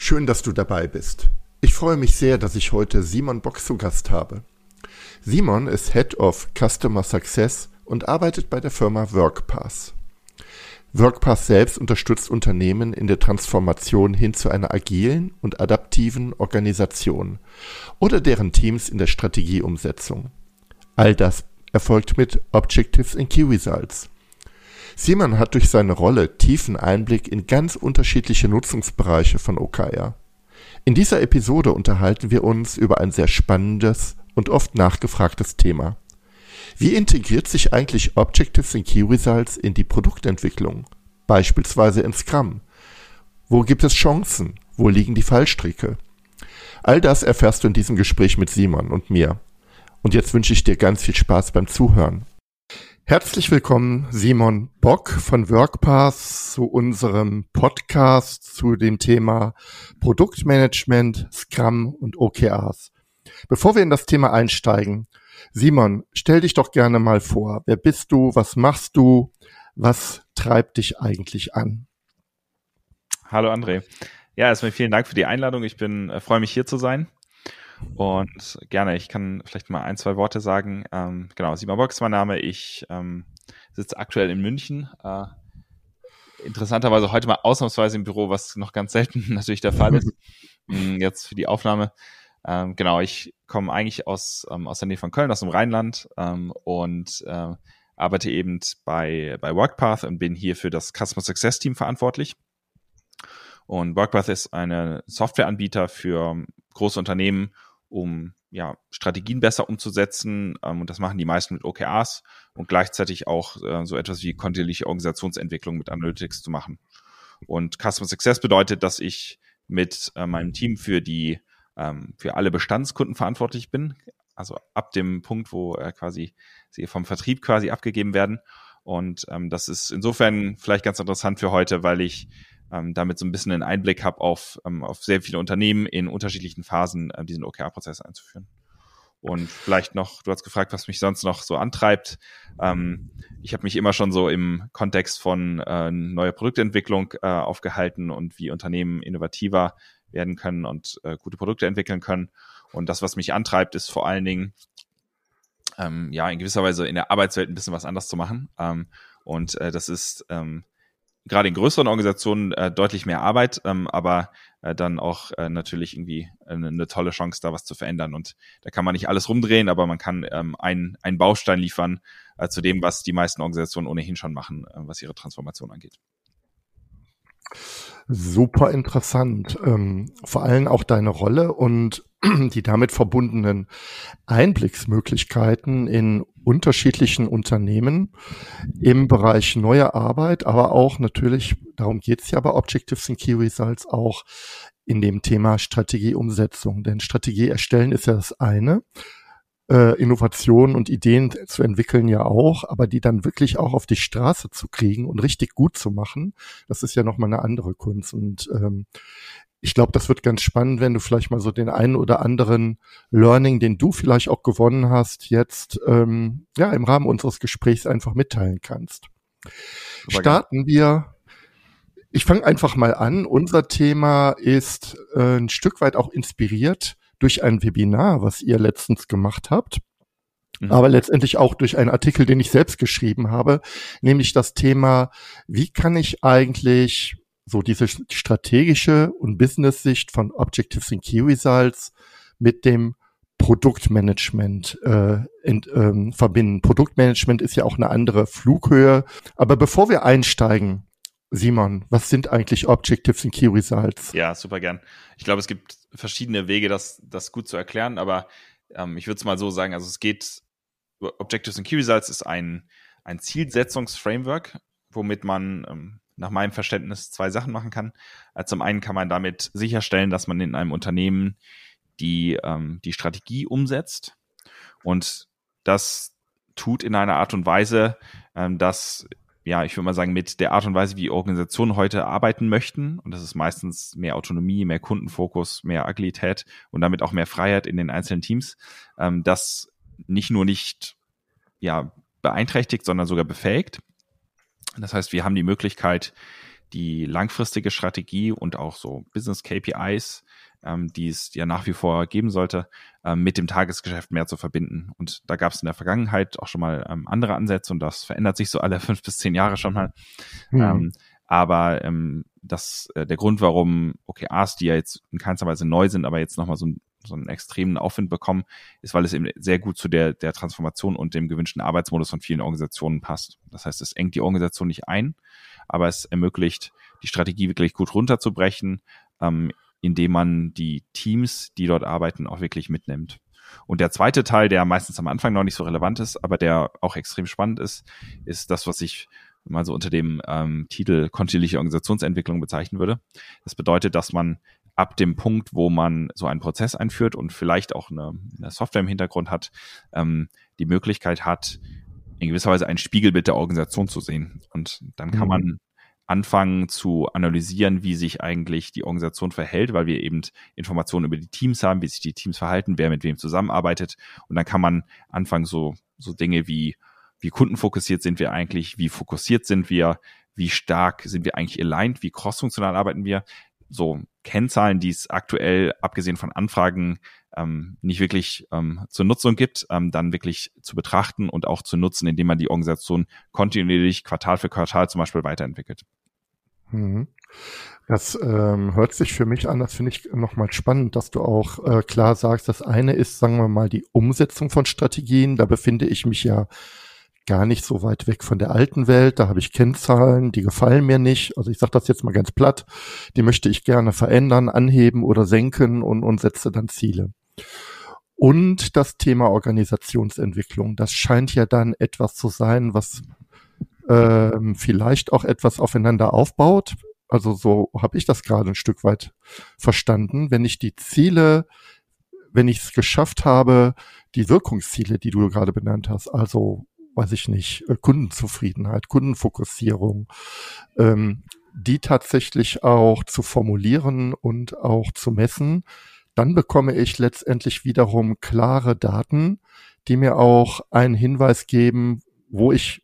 schön, dass du dabei bist. Ich freue mich sehr, dass ich heute Simon Bock zu Gast habe. Simon ist Head of Customer Success und arbeitet bei der Firma WorkPass. WorkPass selbst unterstützt Unternehmen in der Transformation hin zu einer agilen und adaptiven Organisation oder deren Teams in der Strategieumsetzung. All das erfolgt mit Objectives and Key Results. Simon hat durch seine Rolle tiefen Einblick in ganz unterschiedliche Nutzungsbereiche von Okaya. In dieser Episode unterhalten wir uns über ein sehr spannendes und oft nachgefragtes Thema. Wie integriert sich eigentlich Objectives and Key Results in die Produktentwicklung, beispielsweise in Scrum? Wo gibt es Chancen? Wo liegen die Fallstricke? All das erfährst du in diesem Gespräch mit Simon und mir. Und jetzt wünsche ich dir ganz viel Spaß beim Zuhören. Herzlich willkommen, Simon Bock von WorkPass zu unserem Podcast zu dem Thema Produktmanagement, Scrum und OKRs. Bevor wir in das Thema einsteigen, Simon, stell dich doch gerne mal vor. Wer bist du? Was machst du? Was treibt dich eigentlich an? Hallo André. Ja, erstmal vielen Dank für die Einladung. Ich bin äh, freue mich hier zu sein. Und gerne, ich kann vielleicht mal ein, zwei Worte sagen. Ähm, genau, Simon Bock ist mein Name. Ich ähm, sitze aktuell in München. Äh, interessanterweise heute mal ausnahmsweise im Büro, was noch ganz selten natürlich der Fall ist. Mm, jetzt für die Aufnahme. Ähm, genau, ich komme eigentlich aus, ähm, aus der Nähe von Köln, aus dem Rheinland ähm, und äh, arbeite eben bei, bei Workpath und bin hier für das Customer Success Team verantwortlich. Und Workpath ist eine Softwareanbieter für große Unternehmen, um ja, Strategien besser umzusetzen. Ähm, und das machen die meisten mit OKRs und gleichzeitig auch äh, so etwas wie kontinuierliche Organisationsentwicklung mit Analytics zu machen. Und Customer Success bedeutet, dass ich mit äh, meinem Team für die ähm, für alle Bestandskunden verantwortlich bin. Also ab dem Punkt, wo äh, quasi sie vom Vertrieb quasi abgegeben werden. Und ähm, das ist insofern vielleicht ganz interessant für heute, weil ich ähm, damit so ein bisschen einen Einblick habe auf, ähm, auf sehr viele Unternehmen in unterschiedlichen Phasen äh, diesen OKR-Prozess einzuführen. Und vielleicht noch, du hast gefragt, was mich sonst noch so antreibt. Ähm, ich habe mich immer schon so im Kontext von äh, neuer Produktentwicklung äh, aufgehalten und wie Unternehmen innovativer werden können und äh, gute Produkte entwickeln können. Und das, was mich antreibt, ist vor allen Dingen, ähm, ja, in gewisser Weise in der Arbeitswelt ein bisschen was anders zu machen. Ähm, und äh, das ist ähm, gerade in größeren Organisationen äh, deutlich mehr Arbeit, ähm, aber äh, dann auch äh, natürlich irgendwie eine, eine tolle Chance, da was zu verändern. Und da kann man nicht alles rumdrehen, aber man kann ähm, einen, einen Baustein liefern äh, zu dem, was die meisten Organisationen ohnehin schon machen, äh, was ihre Transformation angeht. Super interessant. Ähm, vor allem auch deine Rolle und die damit verbundenen Einblicksmöglichkeiten in unterschiedlichen Unternehmen im Bereich neuer Arbeit, aber auch natürlich, darum geht's ja bei Objectives and Key Results auch in dem Thema Strategieumsetzung. Denn Strategie erstellen ist ja das eine äh, Innovationen und Ideen zu entwickeln ja auch, aber die dann wirklich auch auf die Straße zu kriegen und richtig gut zu machen, das ist ja nochmal eine andere Kunst. Und ähm, ich glaube, das wird ganz spannend, wenn du vielleicht mal so den einen oder anderen Learning, den du vielleicht auch gewonnen hast, jetzt ähm, ja im Rahmen unseres Gesprächs einfach mitteilen kannst. Starten wir. Ich fange einfach mal an. Unser Thema ist äh, ein Stück weit auch inspiriert durch ein Webinar, was ihr letztens gemacht habt. Mhm. Aber letztendlich auch durch einen Artikel, den ich selbst geschrieben habe, nämlich das Thema, wie kann ich eigentlich so diese strategische und Business-Sicht von Objectives and Key Results mit dem Produktmanagement äh, in, ähm, verbinden. Produktmanagement ist ja auch eine andere Flughöhe. Aber bevor wir einsteigen, Simon, was sind eigentlich Objectives and Key Results? Ja, super gern. Ich glaube, es gibt verschiedene Wege, das, das gut zu erklären, aber ähm, ich würde es mal so sagen, also es geht, Objectives and Key Results ist ein, ein Zielsetzungsframework, womit man ähm, nach meinem Verständnis zwei Sachen machen kann. Äh, zum einen kann man damit sicherstellen, dass man in einem Unternehmen die, ähm, die Strategie umsetzt und das tut in einer Art und Weise, ähm, dass ja, ich würde mal sagen, mit der Art und Weise, wie Organisationen heute arbeiten möchten, und das ist meistens mehr Autonomie, mehr Kundenfokus, mehr Agilität und damit auch mehr Freiheit in den einzelnen Teams, ähm, das nicht nur nicht ja, beeinträchtigt, sondern sogar befähigt. Das heißt, wir haben die Möglichkeit, die langfristige Strategie und auch so Business KPIs, ähm, die es ja nach wie vor geben sollte, ähm, mit dem Tagesgeschäft mehr zu verbinden. Und da gab es in der Vergangenheit auch schon mal ähm, andere Ansätze und das verändert sich so alle fünf bis zehn Jahre schon mal. Mhm. Ähm, aber ähm, das, äh, der Grund, warum OKRs, die ja jetzt in keinster Weise neu sind, aber jetzt nochmal so ein so einen extremen Aufwind bekommen, ist, weil es eben sehr gut zu der, der Transformation und dem gewünschten Arbeitsmodus von vielen Organisationen passt. Das heißt, es engt die Organisation nicht ein, aber es ermöglicht, die Strategie wirklich gut runterzubrechen, ähm, indem man die Teams, die dort arbeiten, auch wirklich mitnimmt. Und der zweite Teil, der meistens am Anfang noch nicht so relevant ist, aber der auch extrem spannend ist, ist das, was ich mal so unter dem ähm, Titel kontinuierliche Organisationsentwicklung bezeichnen würde. Das bedeutet, dass man ab dem Punkt, wo man so einen Prozess einführt und vielleicht auch eine, eine Software im Hintergrund hat, ähm, die Möglichkeit hat, in gewisser Weise ein Spiegelbild der Organisation zu sehen. Und dann kann mhm. man anfangen zu analysieren, wie sich eigentlich die Organisation verhält, weil wir eben Informationen über die Teams haben, wie sich die Teams verhalten, wer mit wem zusammenarbeitet. Und dann kann man anfangen, so, so Dinge wie, wie kundenfokussiert sind wir eigentlich, wie fokussiert sind wir, wie stark sind wir eigentlich aligned, wie crossfunktional arbeiten wir so Kennzahlen, die es aktuell, abgesehen von Anfragen, ähm, nicht wirklich ähm, zur Nutzung gibt, ähm, dann wirklich zu betrachten und auch zu nutzen, indem man die Organisation kontinuierlich Quartal für Quartal zum Beispiel weiterentwickelt. Mhm. Das ähm, hört sich für mich an, das finde ich nochmal spannend, dass du auch äh, klar sagst, das eine ist, sagen wir mal, die Umsetzung von Strategien. Da befinde ich mich ja gar nicht so weit weg von der alten Welt. Da habe ich Kennzahlen, die gefallen mir nicht. Also ich sage das jetzt mal ganz platt. Die möchte ich gerne verändern, anheben oder senken und, und setze dann Ziele. Und das Thema Organisationsentwicklung. Das scheint ja dann etwas zu sein, was ähm, vielleicht auch etwas aufeinander aufbaut. Also so habe ich das gerade ein Stück weit verstanden. Wenn ich die Ziele wenn ich es geschafft habe, die Wirkungsziele, die du gerade benannt hast, also weiß ich nicht, äh, Kundenzufriedenheit, Kundenfokussierung, ähm, die tatsächlich auch zu formulieren und auch zu messen, dann bekomme ich letztendlich wiederum klare Daten, die mir auch einen Hinweis geben, wo ich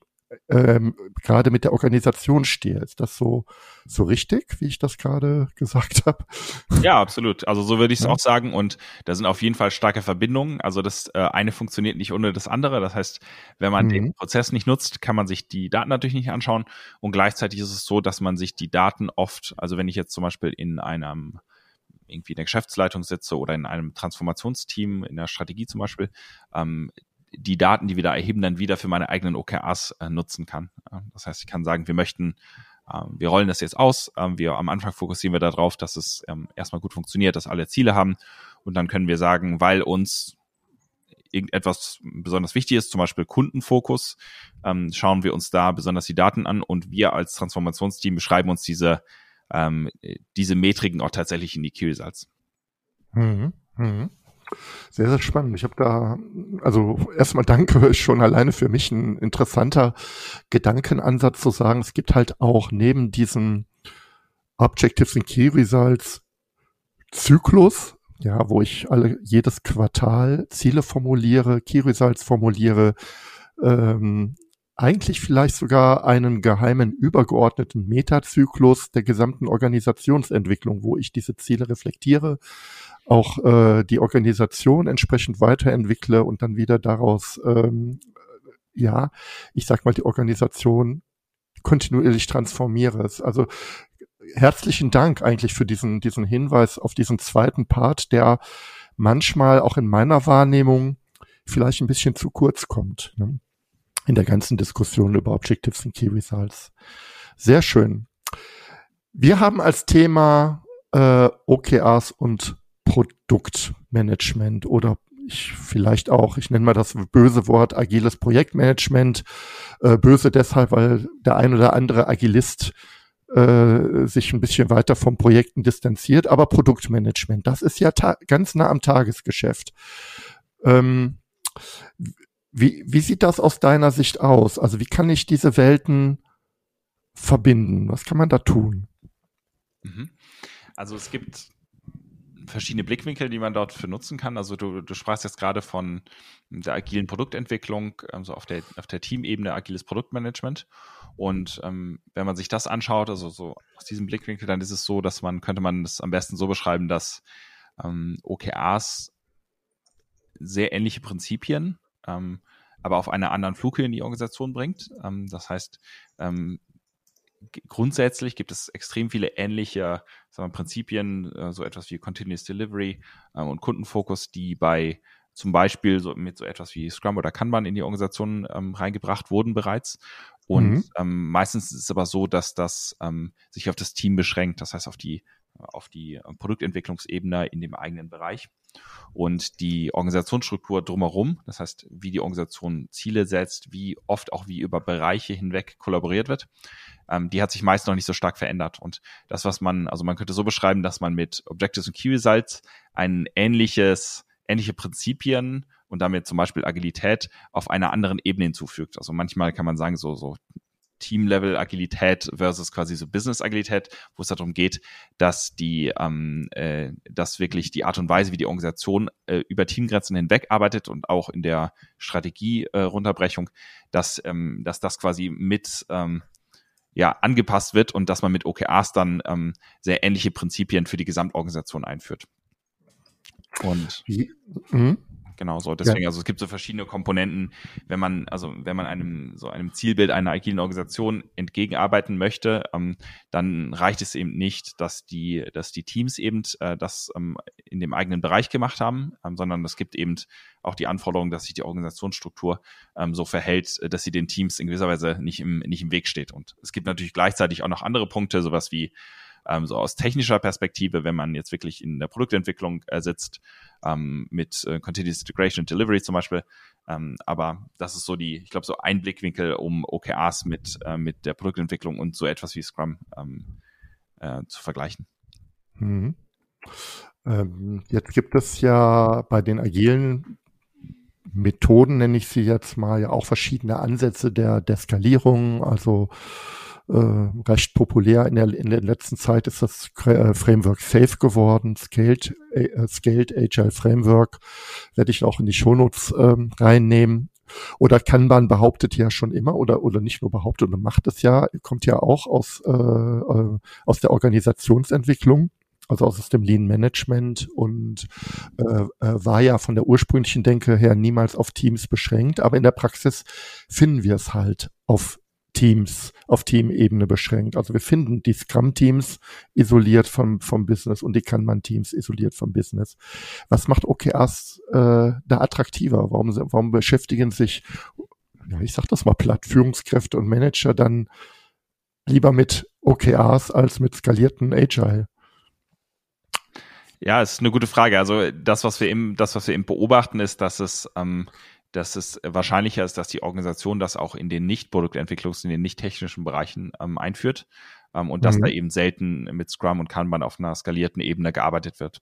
ähm, gerade mit der Organisation stehe. Ist das so, so richtig, wie ich das gerade gesagt habe? Ja, absolut. Also so würde ich es ja. auch sagen. Und da sind auf jeden Fall starke Verbindungen. Also das äh, eine funktioniert nicht ohne das andere. Das heißt, wenn man mhm. den Prozess nicht nutzt, kann man sich die Daten natürlich nicht anschauen. Und gleichzeitig ist es so, dass man sich die Daten oft, also wenn ich jetzt zum Beispiel in einem irgendwie in der Geschäftsleitung sitze oder in einem Transformationsteam, in der Strategie zum Beispiel, ähm, die Daten, die wir da erheben, dann wieder für meine eigenen OKRs äh, nutzen kann. das heißt, ich kann sagen, wir möchten, äh, wir rollen das jetzt aus. Äh, wir am Anfang fokussieren wir darauf, dass es ähm, erstmal gut funktioniert, dass alle Ziele haben. Und dann können wir sagen, weil uns irgendetwas besonders wichtig ist, zum Beispiel Kundenfokus, ähm, schauen wir uns da besonders die Daten an und wir als Transformationsteam beschreiben uns diese, ähm, diese Metriken auch tatsächlich in die Key Results. Mhm. Mhm. Sehr, sehr spannend. Ich habe da, also erstmal danke, schon alleine für mich ein interessanter Gedankenansatz zu sagen, es gibt halt auch neben diesem Objectives and Key Results Zyklus, ja, wo ich alle jedes Quartal Ziele formuliere, Key Results formuliere, ähm, eigentlich vielleicht sogar einen geheimen übergeordneten Metazyklus der gesamten Organisationsentwicklung, wo ich diese Ziele reflektiere, auch äh, die Organisation entsprechend weiterentwickle und dann wieder daraus, ähm, ja, ich sag mal, die Organisation kontinuierlich transformiere. Also herzlichen Dank eigentlich für diesen, diesen Hinweis auf diesen zweiten Part, der manchmal auch in meiner Wahrnehmung vielleicht ein bisschen zu kurz kommt. Ne? In der ganzen Diskussion über Objectives und Key Results. Sehr schön. Wir haben als Thema äh, OKRs und Produktmanagement oder ich vielleicht auch, ich nenne mal das böse Wort agiles Projektmanagement. Äh, böse deshalb, weil der ein oder andere Agilist äh, sich ein bisschen weiter vom Projekten distanziert, aber Produktmanagement, das ist ja ganz nah am Tagesgeschäft. Ähm, wie, wie sieht das aus deiner Sicht aus? Also wie kann ich diese Welten verbinden? Was kann man da tun? Mhm. Also es gibt verschiedene Blickwinkel, die man dort für nutzen kann. Also du, du sprachst jetzt gerade von der agilen Produktentwicklung, also auf der, auf der Teamebene agiles Produktmanagement. Und ähm, wenn man sich das anschaut, also so aus diesem Blickwinkel, dann ist es so, dass man, könnte man es am besten so beschreiben, dass ähm, OKRs sehr ähnliche Prinzipien, ähm, aber auf einer anderen Flughöhe in die Organisation bringt. Ähm, das heißt, ähm, grundsätzlich gibt es extrem viele ähnliche wir, Prinzipien, äh, so etwas wie Continuous Delivery äh, und Kundenfokus, die bei zum Beispiel so mit so etwas wie Scrum oder Kanban in die Organisation ähm, reingebracht wurden bereits. Und mhm. ähm, meistens ist es aber so, dass das ähm, sich auf das Team beschränkt, das heißt auf die auf die äh, Produktentwicklungsebene in dem eigenen Bereich. Und die Organisationsstruktur drumherum, das heißt, wie die Organisation Ziele setzt, wie oft auch wie über Bereiche hinweg kollaboriert wird, ähm, die hat sich meist noch nicht so stark verändert. Und das, was man, also man könnte so beschreiben, dass man mit Objectives und Key Results ein ähnliches, ähnliche Prinzipien und damit zum Beispiel Agilität auf einer anderen Ebene hinzufügt. Also manchmal kann man sagen, so, so Team-Level-Agilität versus quasi so Business-Agilität, wo es darum geht, dass die, ähm, äh, dass wirklich die Art und Weise, wie die Organisation äh, über Teamgrenzen hinweg arbeitet und auch in der Strategie-Runterbrechung, äh, dass, ähm, dass das quasi mit ähm, ja, angepasst wird und dass man mit OKRs dann ähm, sehr ähnliche Prinzipien für die Gesamtorganisation einführt. Und mhm. Genau so. Deswegen, ja. also es gibt so verschiedene Komponenten, wenn man, also wenn man einem so einem Zielbild einer agilen Organisation entgegenarbeiten möchte, ähm, dann reicht es eben nicht, dass die, dass die Teams eben äh, das ähm, in dem eigenen Bereich gemacht haben, ähm, sondern es gibt eben auch die Anforderung, dass sich die Organisationsstruktur ähm, so verhält, dass sie den Teams in gewisser Weise nicht im, nicht im Weg steht. Und es gibt natürlich gleichzeitig auch noch andere Punkte, sowas wie ähm, so aus technischer Perspektive, wenn man jetzt wirklich in der Produktentwicklung äh, sitzt, ähm, mit äh, Continuous Integration and Delivery zum Beispiel. Ähm, aber das ist so die, ich glaube, so ein Blickwinkel, um OKRs mit, äh, mit der Produktentwicklung und so etwas wie Scrum ähm, äh, zu vergleichen. Mhm. Ähm, jetzt gibt es ja bei den agilen Methoden, nenne ich sie jetzt mal, ja auch verschiedene Ansätze der, der Skalierung, also recht populär. In der, in der letzten Zeit ist das äh, Framework Safe geworden, Scaled, äh, Scaled Agile Framework, werde ich auch in die Shownotes ähm, reinnehmen. Oder Kanban behauptet ja schon immer oder oder nicht nur behauptet und macht es ja, kommt ja auch aus äh, äh, aus der Organisationsentwicklung, also aus dem Lean Management und äh, äh, war ja von der ursprünglichen Denke her niemals auf Teams beschränkt, aber in der Praxis finden wir es halt auf Teams auf Teamebene beschränkt. Also wir finden die Scrum-Teams isoliert vom, vom Business und die Kanban-Teams isoliert vom Business. Was macht OKRs äh, da attraktiver? Warum, warum beschäftigen sich, ja, ich sag das mal platt, Führungskräfte und Manager dann lieber mit OKRs als mit skalierten Agile? Ja, ist eine gute Frage. Also das, was wir eben, das, was wir eben beobachten, ist, dass es ähm, dass es wahrscheinlicher ist, dass die Organisation das auch in den Nicht-Produktentwicklungs-, in den nicht-technischen Bereichen ähm, einführt ähm, und mhm. dass da eben selten mit Scrum und Kanban auf einer skalierten Ebene gearbeitet wird.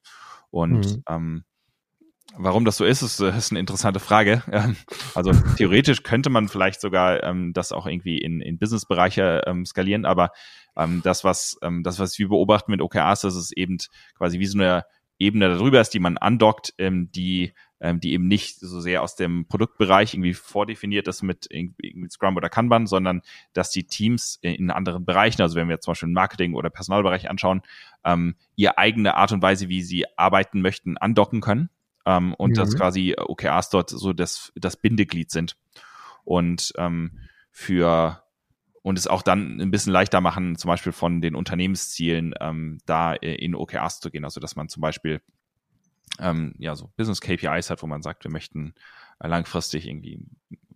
Und mhm. ähm, Warum das so ist, ist, ist eine interessante Frage. Ähm, also theoretisch könnte man vielleicht sogar ähm, das auch irgendwie in, in Businessbereiche ähm, skalieren, aber ähm, das, was ähm, das, was wir beobachten mit OKRs, das ist eben quasi wie so eine Ebene darüber ist, die man andockt, ähm, die ähm, die eben nicht so sehr aus dem Produktbereich irgendwie vordefiniert ist mit, mit Scrum oder Kanban, sondern dass die Teams in anderen Bereichen, also wenn wir jetzt zum Beispiel Marketing oder Personalbereich anschauen, ähm, ihre eigene Art und Weise, wie sie arbeiten möchten, andocken können ähm, und mhm. dass quasi OKRs dort so das, das Bindeglied sind. Und ähm, für und es auch dann ein bisschen leichter machen, zum Beispiel von den Unternehmenszielen ähm, da in OKRs zu gehen. Also dass man zum Beispiel ähm, ja, so Business KPIs hat, wo man sagt, wir möchten äh, langfristig irgendwie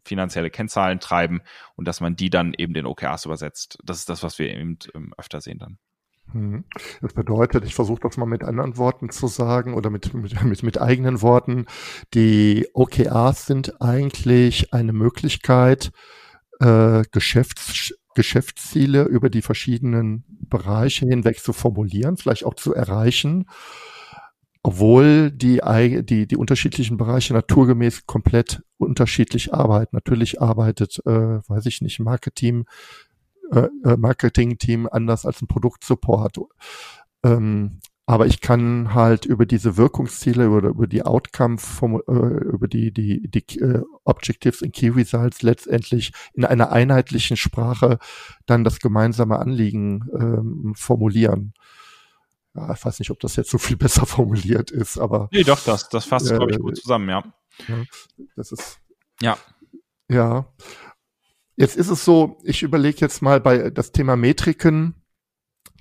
finanzielle Kennzahlen treiben und dass man die dann eben den OKRs übersetzt. Das ist das, was wir eben ähm, öfter sehen dann. Mhm. Das bedeutet, ich versuche das mal mit anderen Worten zu sagen oder mit, mit, mit, eigenen Worten. Die OKRs sind eigentlich eine Möglichkeit, äh, Geschäfts Geschäftsziele über die verschiedenen Bereiche hinweg zu formulieren, vielleicht auch zu erreichen, obwohl die, die, die unterschiedlichen Bereiche naturgemäß komplett unterschiedlich arbeiten. Natürlich arbeitet, äh, weiß ich nicht, Marketing, äh, äh Marketing-Team anders als ein Produktsupport. Ähm, aber ich kann halt über diese Wirkungsziele oder über die Outcome, vom, äh, über die, die, die äh, Objectives and Key Results letztendlich in einer einheitlichen Sprache dann das gemeinsame Anliegen ähm, formulieren. Ja, ich weiß nicht, ob das jetzt so viel besser formuliert ist, aber. Nee, doch, das, das fasst, äh, glaube ich, gut zusammen, ja. Das ist. Ja. Ja. Jetzt ist es so, ich überlege jetzt mal bei das Thema Metriken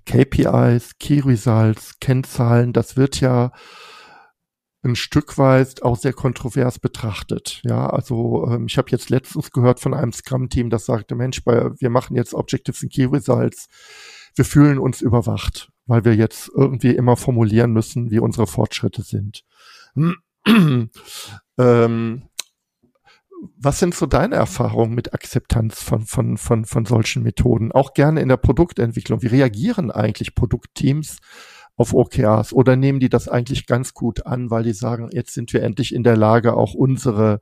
KPIs, Key Results, Kennzahlen, das wird ja ein Stück weit auch sehr kontrovers betrachtet. Ja, also ähm, ich habe jetzt letztens gehört von einem Scrum-Team, das sagte, Mensch, bei, wir machen jetzt Objectives und Key Results. Wir fühlen uns überwacht, weil wir jetzt irgendwie immer formulieren müssen, wie unsere Fortschritte sind. ähm, was sind so deine Erfahrungen mit Akzeptanz von, von, von, von solchen Methoden? Auch gerne in der Produktentwicklung. Wie reagieren eigentlich Produktteams auf OKRs oder nehmen die das eigentlich ganz gut an, weil die sagen, jetzt sind wir endlich in der Lage, auch unsere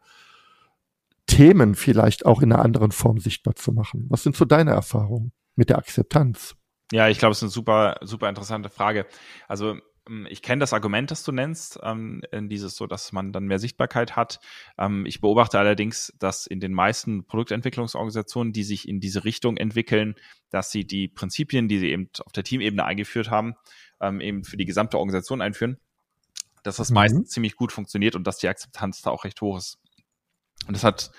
Themen vielleicht auch in einer anderen Form sichtbar zu machen? Was sind so deine Erfahrungen mit der Akzeptanz? Ja, ich glaube, es ist eine super, super interessante Frage. Also ähm, ich kenne das Argument, das du nennst, ähm, dieses so, dass man dann mehr Sichtbarkeit hat. Ähm, ich beobachte allerdings, dass in den meisten Produktentwicklungsorganisationen, die sich in diese Richtung entwickeln, dass sie die Prinzipien, die sie eben auf der Teamebene eingeführt haben, ähm, eben für die gesamte Organisation einführen, dass das mhm. meistens ziemlich gut funktioniert und dass die Akzeptanz da auch recht hoch ist. Und das hat,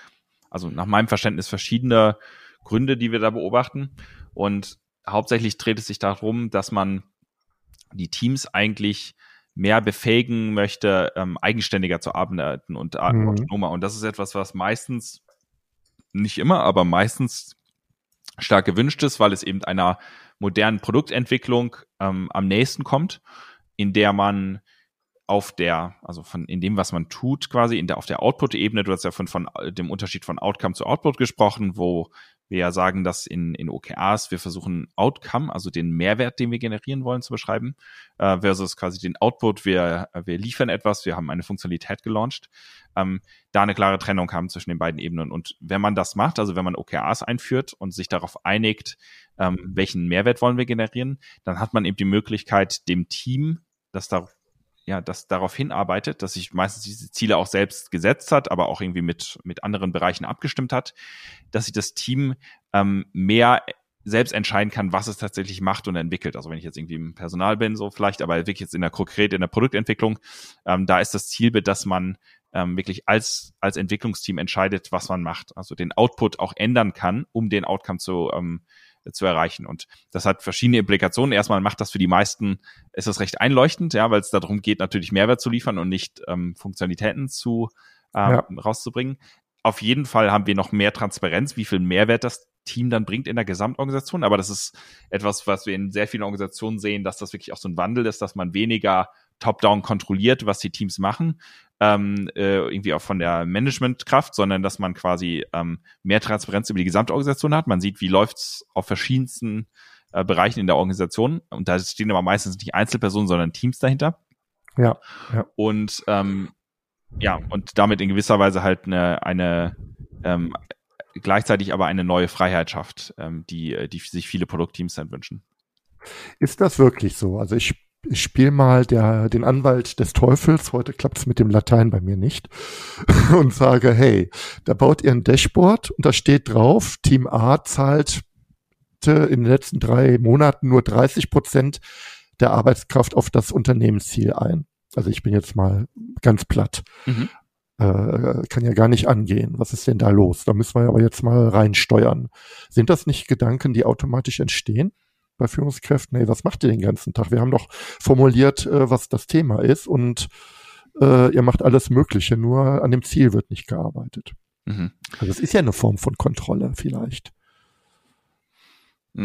also nach meinem Verständnis, verschiedene Gründe, die wir da beobachten. Und hauptsächlich dreht es sich darum, dass man die Teams eigentlich mehr befähigen möchte, ähm, eigenständiger zu arbeiten und mhm. autonomer. Und das ist etwas, was meistens, nicht immer, aber meistens stark gewünscht ist, weil es eben einer modernen Produktentwicklung ähm, am nächsten kommt, in der man auf der, also von in dem, was man tut, quasi in der auf der Output-Ebene, du hast ja von, von dem Unterschied von Outcome zu Output gesprochen, wo wir ja sagen, dass in, in OKRs wir versuchen Outcome, also den Mehrwert, den wir generieren wollen, zu beschreiben, äh, versus quasi den Output, wir, wir liefern etwas, wir haben eine Funktionalität gelauncht, ähm, da eine klare Trennung haben zwischen den beiden Ebenen. Und wenn man das macht, also wenn man OKRs einführt und sich darauf einigt, ähm, welchen Mehrwert wollen wir generieren, dann hat man eben die Möglichkeit, dem Team, das da ja, das darauf hinarbeitet, dass sich meistens diese Ziele auch selbst gesetzt hat, aber auch irgendwie mit, mit anderen Bereichen abgestimmt hat, dass sich das Team ähm, mehr selbst entscheiden kann, was es tatsächlich macht und entwickelt. Also wenn ich jetzt irgendwie im Personal bin, so vielleicht, aber wirklich jetzt in der konkret in der Produktentwicklung, ähm, da ist das Zielbild, dass man ähm, wirklich als als Entwicklungsteam entscheidet, was man macht, also den Output auch ändern kann, um den Outcome zu ähm, zu erreichen. Und das hat verschiedene Implikationen. Erstmal macht das für die meisten, ist das recht einleuchtend, ja, weil es darum geht, natürlich Mehrwert zu liefern und nicht ähm, Funktionalitäten zu ähm, ja. rauszubringen. Auf jeden Fall haben wir noch mehr Transparenz, wie viel Mehrwert das Team dann bringt in der Gesamtorganisation. Aber das ist etwas, was wir in sehr vielen Organisationen sehen, dass das wirklich auch so ein Wandel ist, dass man weniger top-down kontrolliert, was die Teams machen, ähm, äh, irgendwie auch von der Managementkraft, sondern dass man quasi ähm, mehr Transparenz über die gesamte Organisation hat. Man sieht, wie läuft's auf verschiedensten äh, Bereichen in der Organisation. Und da stehen aber meistens nicht Einzelpersonen, sondern Teams dahinter. Ja. ja. Und ähm, ja, und damit in gewisser Weise halt eine, eine ähm, gleichzeitig aber eine neue Freiheit schafft, ähm, die, die sich viele Produktteams dann wünschen. Ist das wirklich so? Also ich ich spiele mal der, den Anwalt des Teufels, heute klappt es mit dem Latein bei mir nicht, und sage, hey, da baut ihr ein Dashboard und da steht drauf, Team A zahlt in den letzten drei Monaten nur 30 Prozent der Arbeitskraft auf das Unternehmensziel ein. Also ich bin jetzt mal ganz platt. Mhm. Äh, kann ja gar nicht angehen. Was ist denn da los? Da müssen wir aber jetzt mal reinsteuern. Sind das nicht Gedanken, die automatisch entstehen? Bei Führungskräften, hey, was macht ihr den ganzen Tag? Wir haben doch formuliert, äh, was das Thema ist und äh, ihr macht alles Mögliche, nur an dem Ziel wird nicht gearbeitet. Mhm. Also es ist ja eine Form von Kontrolle vielleicht.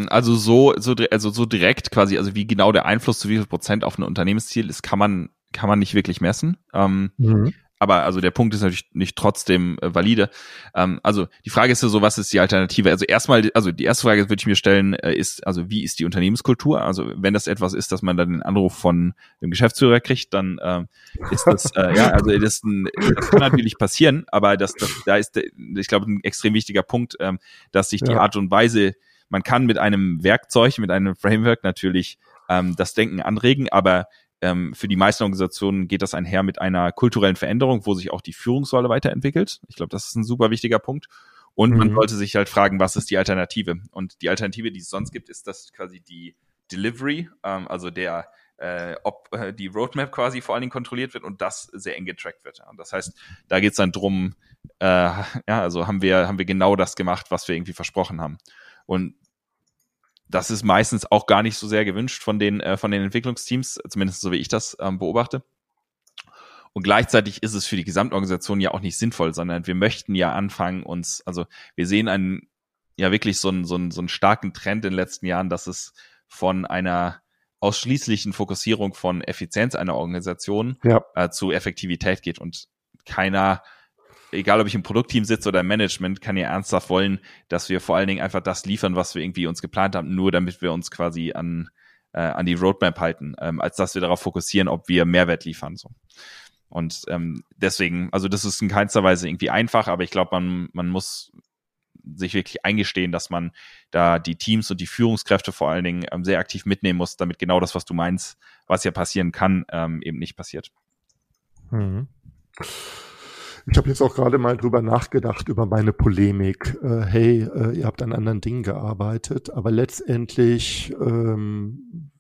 Also so, so, also so direkt quasi, also wie genau der Einfluss zu wie viel Prozent auf ein Unternehmensziel ist, kann man, kann man nicht wirklich messen. Ähm, mhm. Aber also der Punkt ist natürlich nicht trotzdem äh, valide. Ähm, also die Frage ist ja so, was ist die Alternative? Also erstmal, also die erste Frage würde ich mir stellen, äh, ist, also wie ist die Unternehmenskultur? Also wenn das etwas ist, dass man dann den Anruf von dem Geschäftsführer kriegt, dann äh, ist das, äh, ja, also das, ein, das kann natürlich passieren, aber das, das da ist, ich glaube, ein extrem wichtiger Punkt, ähm, dass sich die ja. Art und Weise, man kann mit einem Werkzeug, mit einem Framework natürlich ähm, das Denken anregen, aber ähm, für die meisten Organisationen geht das einher mit einer kulturellen Veränderung, wo sich auch die Führungsrolle weiterentwickelt. Ich glaube, das ist ein super wichtiger Punkt. Und mhm. man sollte sich halt fragen, was ist die Alternative? Und die Alternative, die es sonst gibt, ist das quasi die Delivery, ähm, also der äh, ob äh, die Roadmap quasi vor allen Dingen kontrolliert wird und das sehr eng getrackt wird. Und das heißt, da geht es dann drum, äh, ja, also haben wir, haben wir genau das gemacht, was wir irgendwie versprochen haben. Und das ist meistens auch gar nicht so sehr gewünscht von den, äh, von den Entwicklungsteams, zumindest so wie ich das ähm, beobachte. Und gleichzeitig ist es für die Gesamtorganisation ja auch nicht sinnvoll, sondern wir möchten ja anfangen, uns, also wir sehen einen, ja wirklich so einen, so einen, so einen starken Trend in den letzten Jahren, dass es von einer ausschließlichen Fokussierung von Effizienz einer Organisation ja. äh, zu Effektivität geht und keiner egal ob ich im Produktteam sitze oder im Management, kann ja ernsthaft wollen, dass wir vor allen Dingen einfach das liefern, was wir irgendwie uns geplant haben, nur damit wir uns quasi an, äh, an die Roadmap halten, ähm, als dass wir darauf fokussieren, ob wir Mehrwert liefern. So. Und ähm, deswegen, also das ist in keinster Weise irgendwie einfach, aber ich glaube, man, man muss sich wirklich eingestehen, dass man da die Teams und die Führungskräfte vor allen Dingen ähm, sehr aktiv mitnehmen muss, damit genau das, was du meinst, was ja passieren kann, ähm, eben nicht passiert. Mhm. Ich habe jetzt auch gerade mal drüber nachgedacht, über meine Polemik. Äh, hey, äh, ihr habt an anderen Dingen gearbeitet, aber letztendlich, ähm,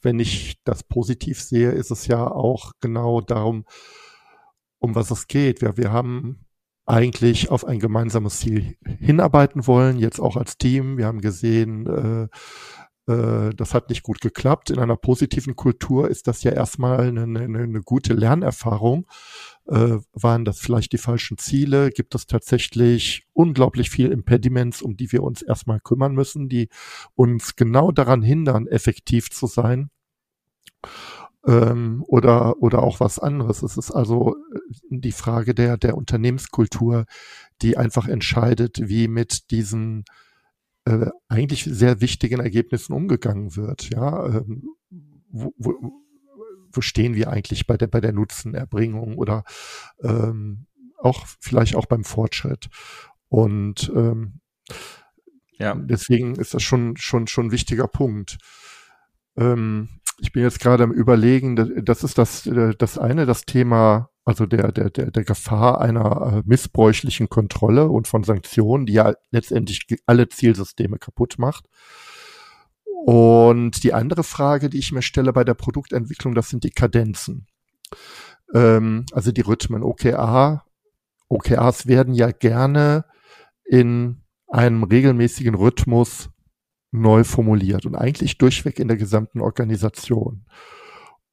wenn ich das positiv sehe, ist es ja auch genau darum, um was es geht. Wir, wir haben eigentlich auf ein gemeinsames Ziel hinarbeiten wollen, jetzt auch als Team. Wir haben gesehen, äh, das hat nicht gut geklappt. In einer positiven Kultur ist das ja erstmal eine, eine, eine gute Lernerfahrung äh, waren das vielleicht die falschen Ziele? Gibt es tatsächlich unglaublich viel Impediments, um die wir uns erstmal kümmern müssen, die uns genau daran hindern, effektiv zu sein? Ähm, oder, oder auch was anderes. Es ist also äh, die Frage der, der Unternehmenskultur, die einfach entscheidet, wie mit diesen äh, eigentlich sehr wichtigen Ergebnissen umgegangen wird. Ja, ähm, wo, wo, wo stehen wir eigentlich bei der, bei der Nutzenerbringung oder ähm, auch vielleicht auch beim Fortschritt. Und ähm, ja. deswegen ist das schon, schon, schon ein wichtiger Punkt. Ähm, ich bin jetzt gerade am überlegen, das ist das, äh, das eine, das Thema, also der, der, der, der Gefahr einer äh, missbräuchlichen Kontrolle und von Sanktionen, die ja letztendlich alle Zielsysteme kaputt macht. Und die andere Frage, die ich mir stelle bei der Produktentwicklung, das sind die Kadenzen. Ähm, also die Rhythmen. OKR, OKRs werden ja gerne in einem regelmäßigen Rhythmus neu formuliert und eigentlich durchweg in der gesamten Organisation.